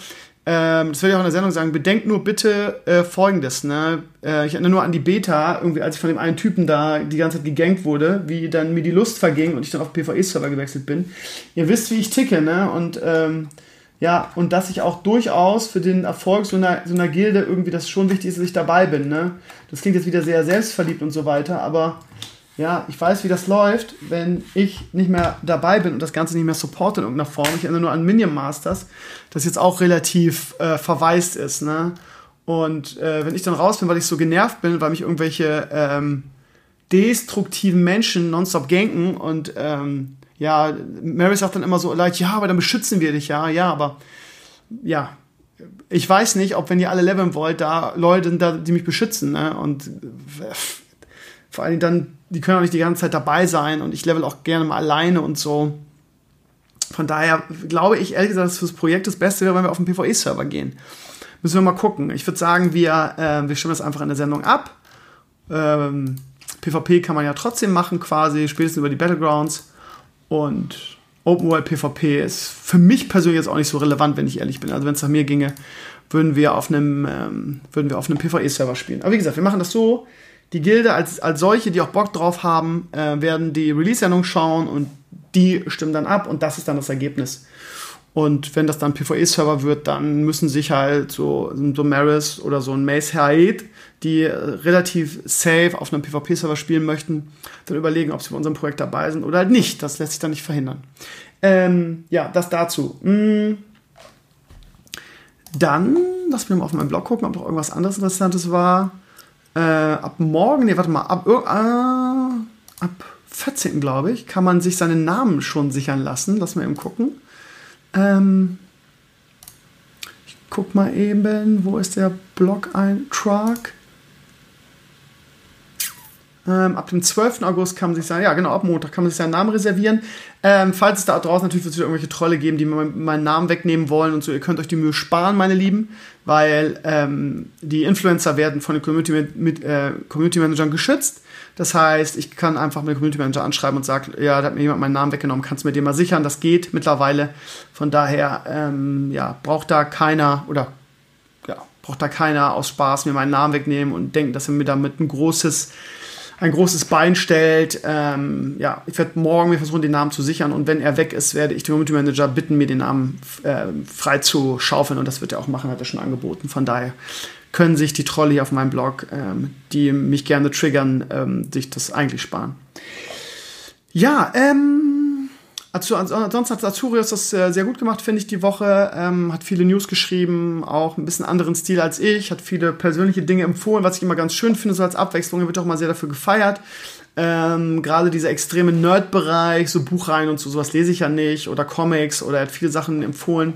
Ähm, das werde ich auch in der Sendung sagen, bedenkt nur bitte äh, folgendes, ne? Äh, ich erinnere nur an die Beta, irgendwie als ich von dem einen Typen da die ganze Zeit gegankt wurde, wie dann mir die Lust verging und ich dann auf PvE-Server gewechselt bin. Ihr wisst, wie ich ticke, ne? Und ähm, ja, und dass ich auch durchaus für den Erfolg so einer, so einer Gilde irgendwie das schon wichtig ist, dass ich dabei bin, ne? Das klingt jetzt wieder sehr selbstverliebt und so weiter, aber ja, ich weiß, wie das läuft, wenn ich nicht mehr dabei bin und das Ganze nicht mehr supporte in irgendeiner Form. Ich erinnere nur an Minion Masters, das jetzt auch relativ äh, verwaist ist. Ne? Und äh, wenn ich dann raus bin, weil ich so genervt bin, weil mich irgendwelche ähm, destruktiven Menschen nonstop ganken und ähm, ja, Mary sagt dann immer so, like, ja, aber dann beschützen wir dich, ja, ja, aber ja, ich weiß nicht, ob wenn ihr alle leveln wollt, da Leute da, die mich beschützen, ne? Und äh, vor allem dann, die können auch nicht die ganze Zeit dabei sein und ich level auch gerne mal alleine und so. Von daher glaube ich ehrlich gesagt, dass fürs Projekt das Beste wäre, wenn wir auf den PvE-Server gehen. Müssen wir mal gucken. Ich würde sagen, wir, äh, wir stimmen das einfach in der Sendung ab. Ähm, PvP kann man ja trotzdem machen, quasi, spätestens über die Battlegrounds. Und Open World PvP ist für mich persönlich jetzt auch nicht so relevant, wenn ich ehrlich bin. Also wenn es nach mir ginge, würden wir auf einem, ähm, würden wir auf einem PvE-Server spielen. Aber wie gesagt, wir machen das so die Gilde als, als solche, die auch Bock drauf haben, äh, werden die Release-Sendung schauen und die stimmen dann ab und das ist dann das Ergebnis. Und wenn das dann PvE-Server wird, dann müssen sich halt so, so Maris oder so ein Mace Haid, die relativ safe auf einem PvP-Server spielen möchten, dann überlegen, ob sie bei unserem Projekt dabei sind oder halt nicht. Das lässt sich dann nicht verhindern. Ähm, ja, das dazu. Mm. Dann, lass mich mal auf meinen Blog gucken, ob noch irgendwas anderes Interessantes war. Äh, ab morgen, nee, warte mal, ab, äh, ab 14. glaube ich, kann man sich seinen Namen schon sichern lassen. Lass mal eben gucken. Ähm, ich guck mal eben, wo ist der Blog-Eintrag? Ähm, ab dem 12. August kann man sich sein, ja genau, ab Montag kann man sich seinen Namen reservieren. Ähm, falls es da draußen natürlich wird es wieder irgendwelche Trolle geben, die mir meinen Namen wegnehmen wollen und so, ihr könnt euch die Mühe sparen, meine Lieben, weil ähm, die Influencer werden von den Community, mit, äh, Community Managern geschützt. Das heißt, ich kann einfach mit dem Community Manager anschreiben und sagen, ja, da hat mir jemand meinen Namen weggenommen, kannst du mir den mal sichern? Das geht mittlerweile. Von daher, ähm, ja, braucht da keiner oder ja, braucht da keiner aus Spaß mir meinen Namen wegnehmen und denken, dass er mir damit ein großes ein großes Bein stellt. Ähm, ja, ich werde morgen mir versuchen, den Namen zu sichern und wenn er weg ist, werde ich den Community Manager bitten, mir den Namen äh, frei zu schaufeln und das wird er auch machen, hat er schon angeboten. Von daher können sich die Trolle hier auf meinem Blog, ähm, die mich gerne triggern, ähm, sich das eigentlich sparen. Ja, ähm, ansonsten hat Azurius das äh, sehr gut gemacht, finde ich, die Woche. Ähm, hat viele News geschrieben, auch ein bisschen anderen Stil als ich, hat viele persönliche Dinge empfohlen, was ich immer ganz schön finde, so als Abwechslung. Er wird auch mal sehr dafür gefeiert. Ähm, Gerade dieser extreme Nerd-Bereich, so Buchreihen und so, sowas lese ich ja nicht, oder Comics, oder er hat viele Sachen empfohlen,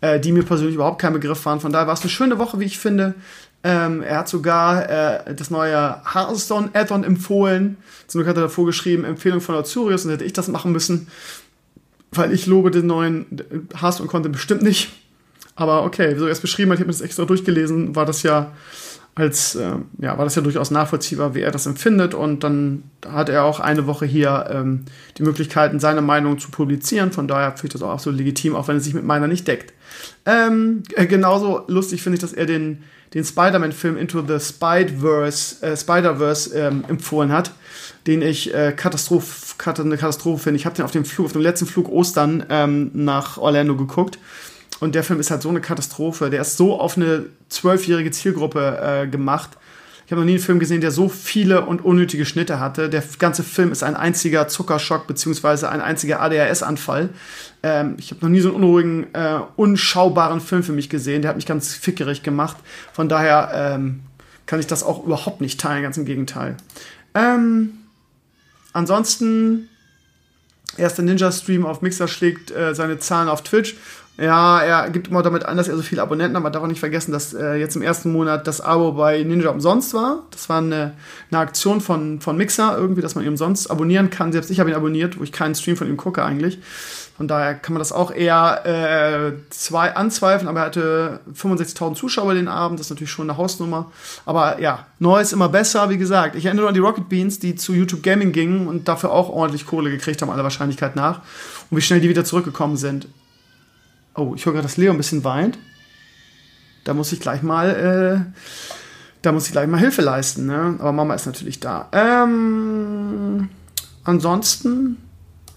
äh, die mir persönlich überhaupt kein Begriff waren. Von daher war es eine schöne Woche, wie ich finde. Ähm, er hat sogar äh, das neue Hearthstone Add-on empfohlen. Zum Glück hat er davor geschrieben, Empfehlung von Azurius, und hätte ich das machen müssen. Weil ich lobe den neuen Hearthstone Content bestimmt nicht. Aber okay, so er es beschrieben hat, ich habe mir das extra durchgelesen, war das ja als, äh, ja, war das ja durchaus nachvollziehbar, wie er das empfindet. Und dann hat er auch eine Woche hier ähm, die Möglichkeiten, seine Meinung zu publizieren. Von daher finde ich das auch absolut legitim, auch wenn es sich mit meiner nicht deckt. Ähm, äh, genauso lustig finde ich, dass er den, den Spider-Man-Film Into the Spider-Verse äh, Spider ähm, empfohlen hat, den ich äh, Katastroph, eine Katastrophe finde. Ich habe den auf dem Flug, auf dem letzten Flug Ostern ähm, nach Orlando geguckt und der Film ist halt so eine Katastrophe. Der ist so auf eine zwölfjährige Zielgruppe äh, gemacht. Ich habe noch nie einen Film gesehen, der so viele und unnötige Schnitte hatte. Der ganze Film ist ein einziger Zuckerschock beziehungsweise ein einziger ADHS-Anfall. Ähm, ich habe noch nie so einen unruhigen, äh, unschaubaren Film für mich gesehen. Der hat mich ganz fickerig gemacht. Von daher ähm, kann ich das auch überhaupt nicht teilen, ganz im Gegenteil. Ähm, ansonsten, erster Ninja-Stream auf Mixer schlägt äh, seine Zahlen auf Twitch ja, er gibt immer damit an, dass er so viele Abonnenten hat. Man darf auch nicht vergessen, dass äh, jetzt im ersten Monat das Abo bei Ninja umsonst war. Das war eine, eine Aktion von, von Mixer, irgendwie, dass man ihn umsonst abonnieren kann. Selbst ich habe ihn abonniert, wo ich keinen Stream von ihm gucke eigentlich. Von daher kann man das auch eher äh, zwei anzweifeln, aber er hatte 65.000 Zuschauer den Abend, das ist natürlich schon eine Hausnummer. Aber ja, neu ist immer besser, wie gesagt. Ich erinnere nur an die Rocket Beans, die zu YouTube Gaming gingen und dafür auch ordentlich Kohle gekriegt haben, aller Wahrscheinlichkeit nach. Und wie schnell die wieder zurückgekommen sind. Oh, ich höre gerade, dass Leo ein bisschen weint. Da muss ich gleich mal, äh, da muss ich gleich mal Hilfe leisten. Ne? Aber Mama ist natürlich da. Ähm, ansonsten,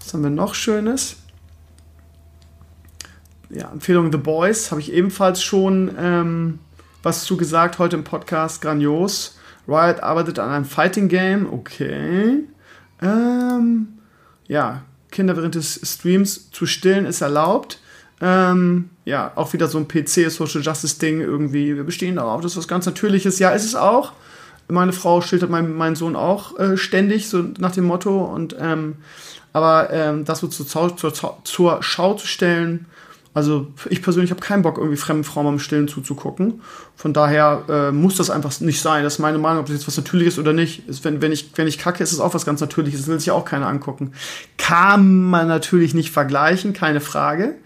was haben wir noch Schönes? Ja, Empfehlung The Boys habe ich ebenfalls schon ähm, was zu gesagt heute im Podcast. Grandios. Riot arbeitet an einem Fighting Game. Okay. Ähm, ja, Kinder während des Streams zu stillen ist erlaubt. Ähm, ja, auch wieder so ein PC-Social Justice-Ding irgendwie. Wir bestehen darauf, das was ganz Natürliches. Ja, ist es auch. Meine Frau schildert mein, meinen Sohn auch äh, ständig, so nach dem Motto. Und, ähm, aber ähm, das so zur, zur, zur Schau zu stellen, also ich persönlich habe keinen Bock, irgendwie fremden Frauen beim Stillen zuzugucken. Von daher äh, muss das einfach nicht sein. Das ist meine Meinung, ob das jetzt was Natürliches oder nicht. Ist, wenn, wenn, ich, wenn ich kacke, ist es auch was ganz Natürliches. Das will sich auch keiner angucken. Kann man natürlich nicht vergleichen, keine Frage.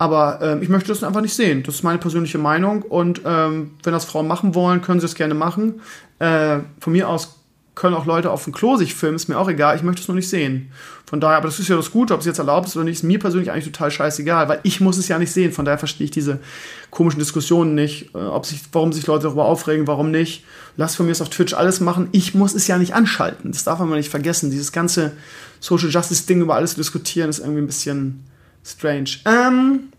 Aber ähm, ich möchte das einfach nicht sehen. Das ist meine persönliche Meinung. Und ähm, wenn das Frauen machen wollen, können sie es gerne machen. Äh, von mir aus können auch Leute auf dem Klo sich filmen, ist mir auch egal. Ich möchte es nur nicht sehen. Von daher, aber das ist ja das Gute, ob es jetzt erlaubt ist oder nicht, ist mir persönlich eigentlich total scheißegal, weil ich muss es ja nicht sehen. Von daher verstehe ich diese komischen Diskussionen nicht, äh, ob sich, warum sich Leute darüber aufregen, warum nicht. Lass von mir es auf Twitch alles machen. Ich muss es ja nicht anschalten. Das darf man nicht vergessen. Dieses ganze Social Justice Ding über alles zu diskutieren, ist irgendwie ein bisschen strange. Ähm,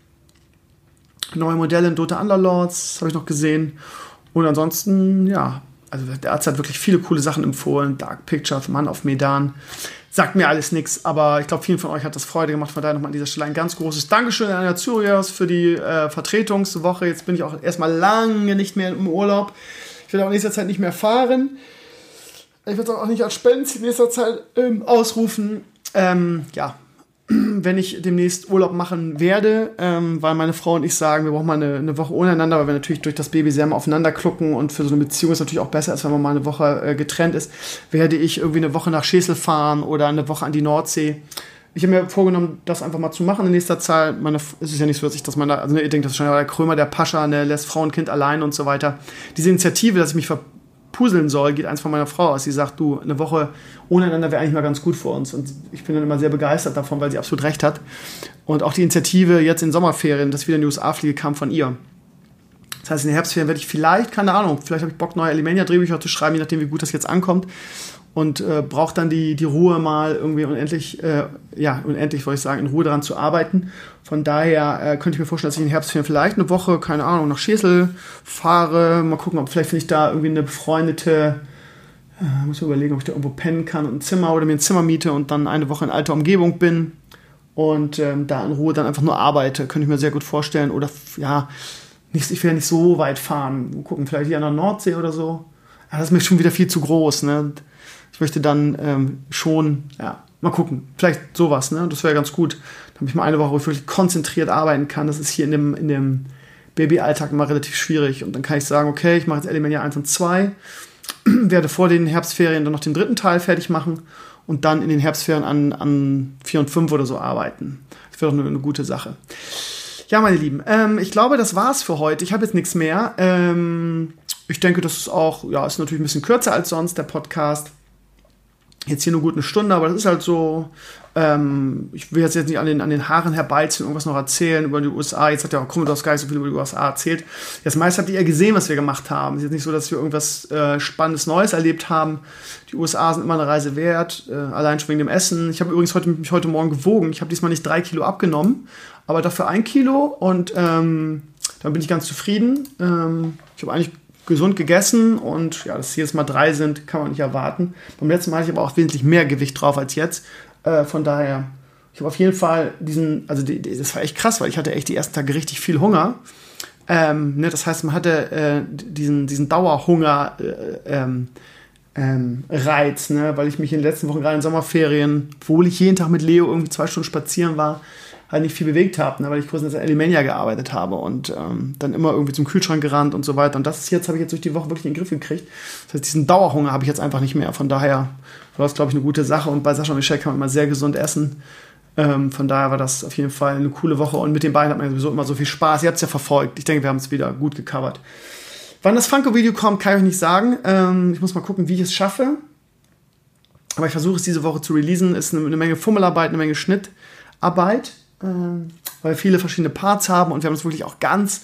neue Modelle in Dota Underlords habe ich noch gesehen. Und ansonsten, ja, also der Arzt hat wirklich viele coole Sachen empfohlen. Dark Pictures, Mann auf Medan. Sagt mir alles nichts, aber ich glaube, vielen von euch hat das Freude gemacht. Von daher nochmal an dieser Stelle ein ganz großes Dankeschön an Azurias für die äh, Vertretungswoche. Jetzt bin ich auch erstmal lange nicht mehr im Urlaub. Ich werde auch in nächster Zeit nicht mehr fahren. Ich werde es auch nicht als Spenden in nächster Zeit ähm, ausrufen. Ähm, ja, wenn ich demnächst Urlaub machen werde, ähm, weil meine Frau und ich sagen, wir brauchen mal eine, eine, Woche ohne einander, weil wir natürlich durch das Baby sehr mal aufeinander klucken und für so eine Beziehung ist natürlich auch besser, als wenn man mal eine Woche äh, getrennt ist, werde ich irgendwie eine Woche nach Schesel fahren oder eine Woche an die Nordsee. Ich habe mir vorgenommen, das einfach mal zu machen in nächster Zeit. Meine, es ist ja nicht so, dass ich das meine, also ihr denkt, das ist schon der Krömer, der Pascha, ne, lässt Frau und Kind allein und so weiter. Diese Initiative, dass ich mich ver puzzeln soll, geht eins von meiner Frau aus. Sie sagt, du, eine Woche ohne einander wäre eigentlich mal ganz gut für uns. Und ich bin dann immer sehr begeistert davon, weil sie absolut recht hat. Und auch die Initiative jetzt in Sommerferien, dass ich wieder in die USA fliege, kam von ihr. Das heißt, in den Herbstferien werde ich vielleicht, keine Ahnung, vielleicht habe ich Bock, neue Alimania-Drehbücher zu schreiben, je nachdem, wie gut das jetzt ankommt und äh, braucht dann die, die Ruhe mal irgendwie unendlich, äh, ja, unendlich wollte ich sagen, in Ruhe daran zu arbeiten. Von daher äh, könnte ich mir vorstellen, dass ich in Herbstferien vielleicht eine Woche, keine Ahnung, nach Schesel fahre. Mal gucken, ob vielleicht finde ich da irgendwie eine befreundete, äh, muss mir überlegen, ob ich da irgendwo pennen kann und ein Zimmer oder mir ein Zimmer miete und dann eine Woche in alter Umgebung bin. und ähm, da in Ruhe dann einfach nur arbeite. Könnte ich mir sehr gut vorstellen. Oder ja, nicht, ich will ja nicht so weit fahren. Mal gucken, vielleicht hier an der Nordsee oder so. Ja, das ist mir schon wieder viel zu groß. Ne? Ich möchte dann ähm, schon, ja, mal gucken. Vielleicht sowas, ne? Das wäre ganz gut. Damit ich mal eine Woche, wo ich wirklich konzentriert arbeiten kann. Das ist hier in dem, in dem Babyalltag immer relativ schwierig. Und dann kann ich sagen, okay, ich mache jetzt Elemania 1 und 2, werde vor den Herbstferien dann noch den dritten Teil fertig machen und dann in den Herbstferien an, an 4 und 5 oder so arbeiten. Das wäre doch eine, eine, gute Sache. Ja, meine Lieben, ähm, ich glaube, das war's für heute. Ich habe jetzt nichts mehr. Ähm, ich denke, das ist auch, ja, ist natürlich ein bisschen kürzer als sonst, der Podcast. Jetzt hier nur gut eine Stunde, aber das ist halt so. Ähm, ich will jetzt, nicht an den, an den Haaren herbeiziehen, irgendwas noch erzählen über die USA. Jetzt hat ja auch Commodore Sky so viel über die USA erzählt. Das meiste habt ihr ja gesehen, was wir gemacht haben. Es ist jetzt nicht so, dass wir irgendwas äh, Spannendes Neues erlebt haben. Die USA sind immer eine Reise wert, äh, allein schon wegen dem Essen. Ich habe übrigens heute, mich heute Morgen gewogen. Ich habe diesmal nicht drei Kilo abgenommen, aber dafür ein Kilo und ähm, dann bin ich ganz zufrieden. Ähm, ich habe eigentlich gesund gegessen und ja, dass hier jetzt mal drei sind, kann man nicht erwarten. Beim letzten Mal hatte ich aber auch wesentlich mehr Gewicht drauf als jetzt. Äh, von daher, ich habe auf jeden Fall diesen, also die, die, das war echt krass, weil ich hatte echt die ersten Tage richtig viel Hunger. Ähm, ne, das heißt, man hatte äh, diesen, diesen Dauerhunger äh, ähm, ähm, Reiz, ne, weil ich mich in den letzten Wochen gerade in Sommerferien, obwohl ich jeden Tag mit Leo irgendwie zwei Stunden spazieren war, halt nicht viel bewegt habe, ne, weil ich kurz in Alimania gearbeitet habe und ähm, dann immer irgendwie zum Kühlschrank gerannt und so weiter. Und das ist jetzt, habe ich jetzt durch die Woche wirklich in den Griff gekriegt. Das heißt, diesen Dauerhunger habe ich jetzt einfach nicht mehr. Von daher war das, glaube ich, eine gute Sache. Und bei Sascha und Michelle kann man immer sehr gesund essen. Ähm, von daher war das auf jeden Fall eine coole Woche. Und mit den beiden hat man sowieso immer so viel Spaß. Ihr habt es ja verfolgt. Ich denke, wir haben es wieder gut gecovert. Wann das Funko-Video kommt, kann ich euch nicht sagen. Ähm, ich muss mal gucken, wie ich es schaffe. Aber ich versuche es diese Woche zu releasen. Ist eine, eine Menge Fummelarbeit, eine Menge Schnittarbeit weil wir viele verschiedene Parts haben und wir haben es wirklich auch ganz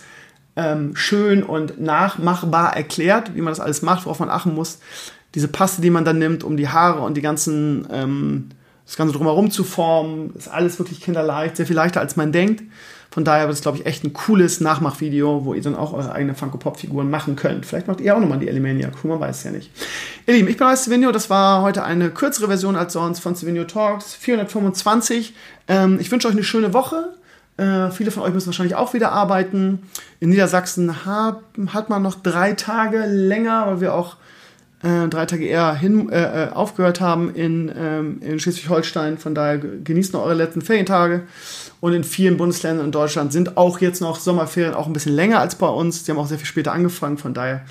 ähm, schön und nachmachbar erklärt, wie man das alles macht, worauf man achten muss. Diese Paste, die man dann nimmt, um die Haare und die ganzen, ähm, das Ganze drumherum zu formen, ist alles wirklich kinderleicht, sehr viel leichter als man denkt. Von daher wird es, glaube ich, echt ein cooles Nachmachvideo, wo ihr dann auch eure eigenen Funko-Pop-Figuren machen könnt. Vielleicht macht ihr auch nochmal die Elimania Crew, man weiß ja nicht. Ihr Lieben, ich bin euer Stevenio. Das war heute eine kürzere Version als sonst von Stevenio Talks. 425. Ähm, ich wünsche euch eine schöne Woche. Äh, viele von euch müssen wahrscheinlich auch wieder arbeiten. In Niedersachsen hab, hat man noch drei Tage länger, weil wir auch äh, drei Tage eher hin, äh, äh aufgehört haben in, ähm, in Schleswig-Holstein. Von daher genießt noch eure letzten Ferientage. Und in vielen Bundesländern in Deutschland sind auch jetzt noch Sommerferien auch ein bisschen länger als bei uns. Die haben auch sehr viel später angefangen. Von daher,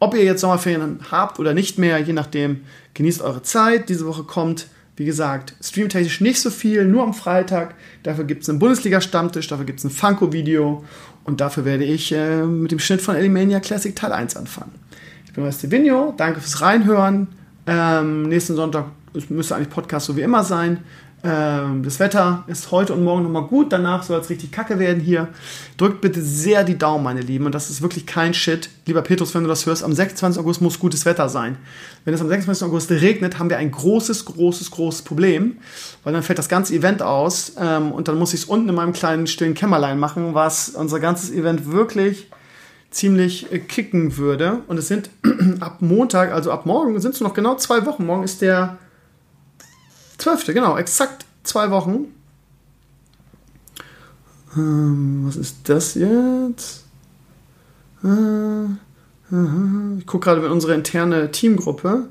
ob ihr jetzt Sommerferien habt oder nicht mehr, je nachdem, genießt eure Zeit. Diese Woche kommt, wie gesagt, streamtechnisch nicht so viel, nur am Freitag. Dafür gibt es einen Bundesliga-Stammtisch, dafür gibt es ein Funko-Video und dafür werde ich äh, mit dem Schnitt von Elimania Classic Teil 1 anfangen. Ich bin Resti Vigno, danke fürs Reinhören. Ähm, nächsten Sonntag müsste eigentlich Podcast so wie immer sein. Ähm, das Wetter ist heute und morgen nochmal gut, danach soll es richtig kacke werden hier. Drückt bitte sehr die Daumen, meine Lieben, und das ist wirklich kein Shit. Lieber Petrus, wenn du das hörst, am 26. August muss gutes Wetter sein. Wenn es am 26. August regnet, haben wir ein großes, großes, großes Problem, weil dann fällt das ganze Event aus ähm, und dann muss ich es unten in meinem kleinen stillen Kämmerlein machen, was unser ganzes Event wirklich ziemlich äh, kicken würde. Und es sind ab Montag, also ab morgen, sind es noch genau zwei Wochen. Morgen ist der 12. genau, exakt zwei Wochen. Ähm, was ist das jetzt? Äh, äh, ich gucke gerade in unsere interne Teamgruppe.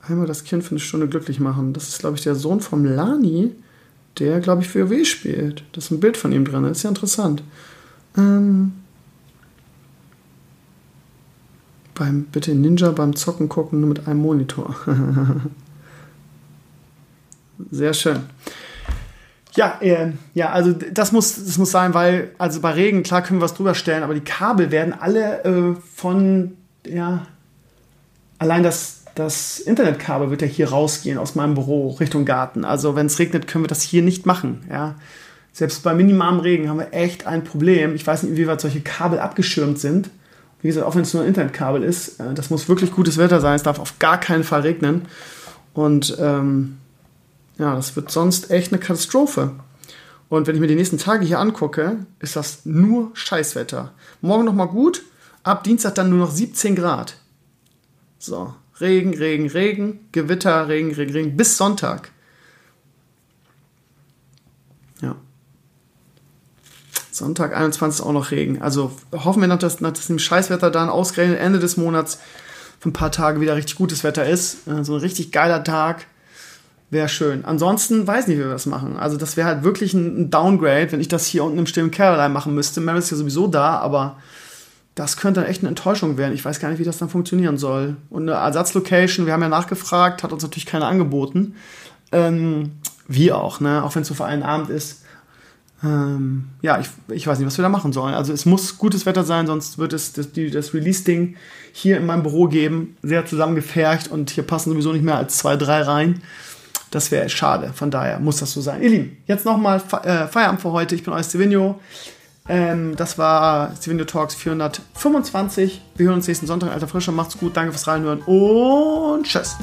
Einmal das Kind für eine Stunde glücklich machen. Das ist, glaube ich, der Sohn vom Lani, der, glaube ich, WoW spielt. Das ist ein Bild von ihm drin. Das ist ja interessant. Ähm, beim, bitte Ninja beim Zocken gucken nur mit einem Monitor. Sehr schön. Ja, äh, ja, also das muss, das muss sein, weil, also bei Regen, klar können wir was drüber stellen, aber die Kabel werden alle äh, von, ja, allein das, das Internetkabel wird ja hier rausgehen aus meinem Büro Richtung Garten. Also wenn es regnet, können wir das hier nicht machen, ja. Selbst bei minimalem Regen haben wir echt ein Problem. Ich weiß nicht, inwieweit solche Kabel abgeschirmt sind. Wie gesagt, auch wenn es nur ein Internetkabel ist, äh, das muss wirklich gutes Wetter sein. Es darf auf gar keinen Fall regnen. Und ähm, ja, das wird sonst echt eine Katastrophe. Und wenn ich mir die nächsten Tage hier angucke, ist das nur Scheißwetter. Morgen nochmal gut, ab Dienstag dann nur noch 17 Grad. So, Regen, Regen, Regen, Gewitter, Regen, Regen, Regen, bis Sonntag. Sonntag 21 ist auch noch Regen. Also hoffen wir dass nach dem Scheißwetter dann ausgerechnet Ende des Monats für ein paar Tage wieder richtig gutes Wetter ist. Äh, so ein richtig geiler Tag. Wäre schön. Ansonsten weiß nicht, wie wir das machen. Also, das wäre halt wirklich ein, Downgrade, wenn ich das hier unten im stillen Caroline machen müsste. Mary ist ja sowieso da, aber das könnte dann echt eine Enttäuschung werden. Ich weiß gar nicht, wie das dann funktionieren soll. Und eine Ersatzlocation, wir haben ja nachgefragt, hat uns natürlich keine angeboten. Ähm, wie auch, ne? Auch wenn es so für einen Abend ist. Ähm, ja, ich, ich weiß nicht, was wir da machen sollen. Also es muss gutes Wetter sein, sonst wird es das, das Release-Ding hier in meinem Büro geben. Sehr zusammengefercht und hier passen sowieso nicht mehr als zwei, drei rein. Das wäre schade. Von daher muss das so sein. Ihr Lieben, jetzt nochmal äh, Feierabend für heute. Ich bin euer Stevenio. Ähm, das war Stevenio Talks 425. Wir hören uns nächsten Sonntag, alter Frischer. Macht's gut, danke fürs Reinhören und tschüss.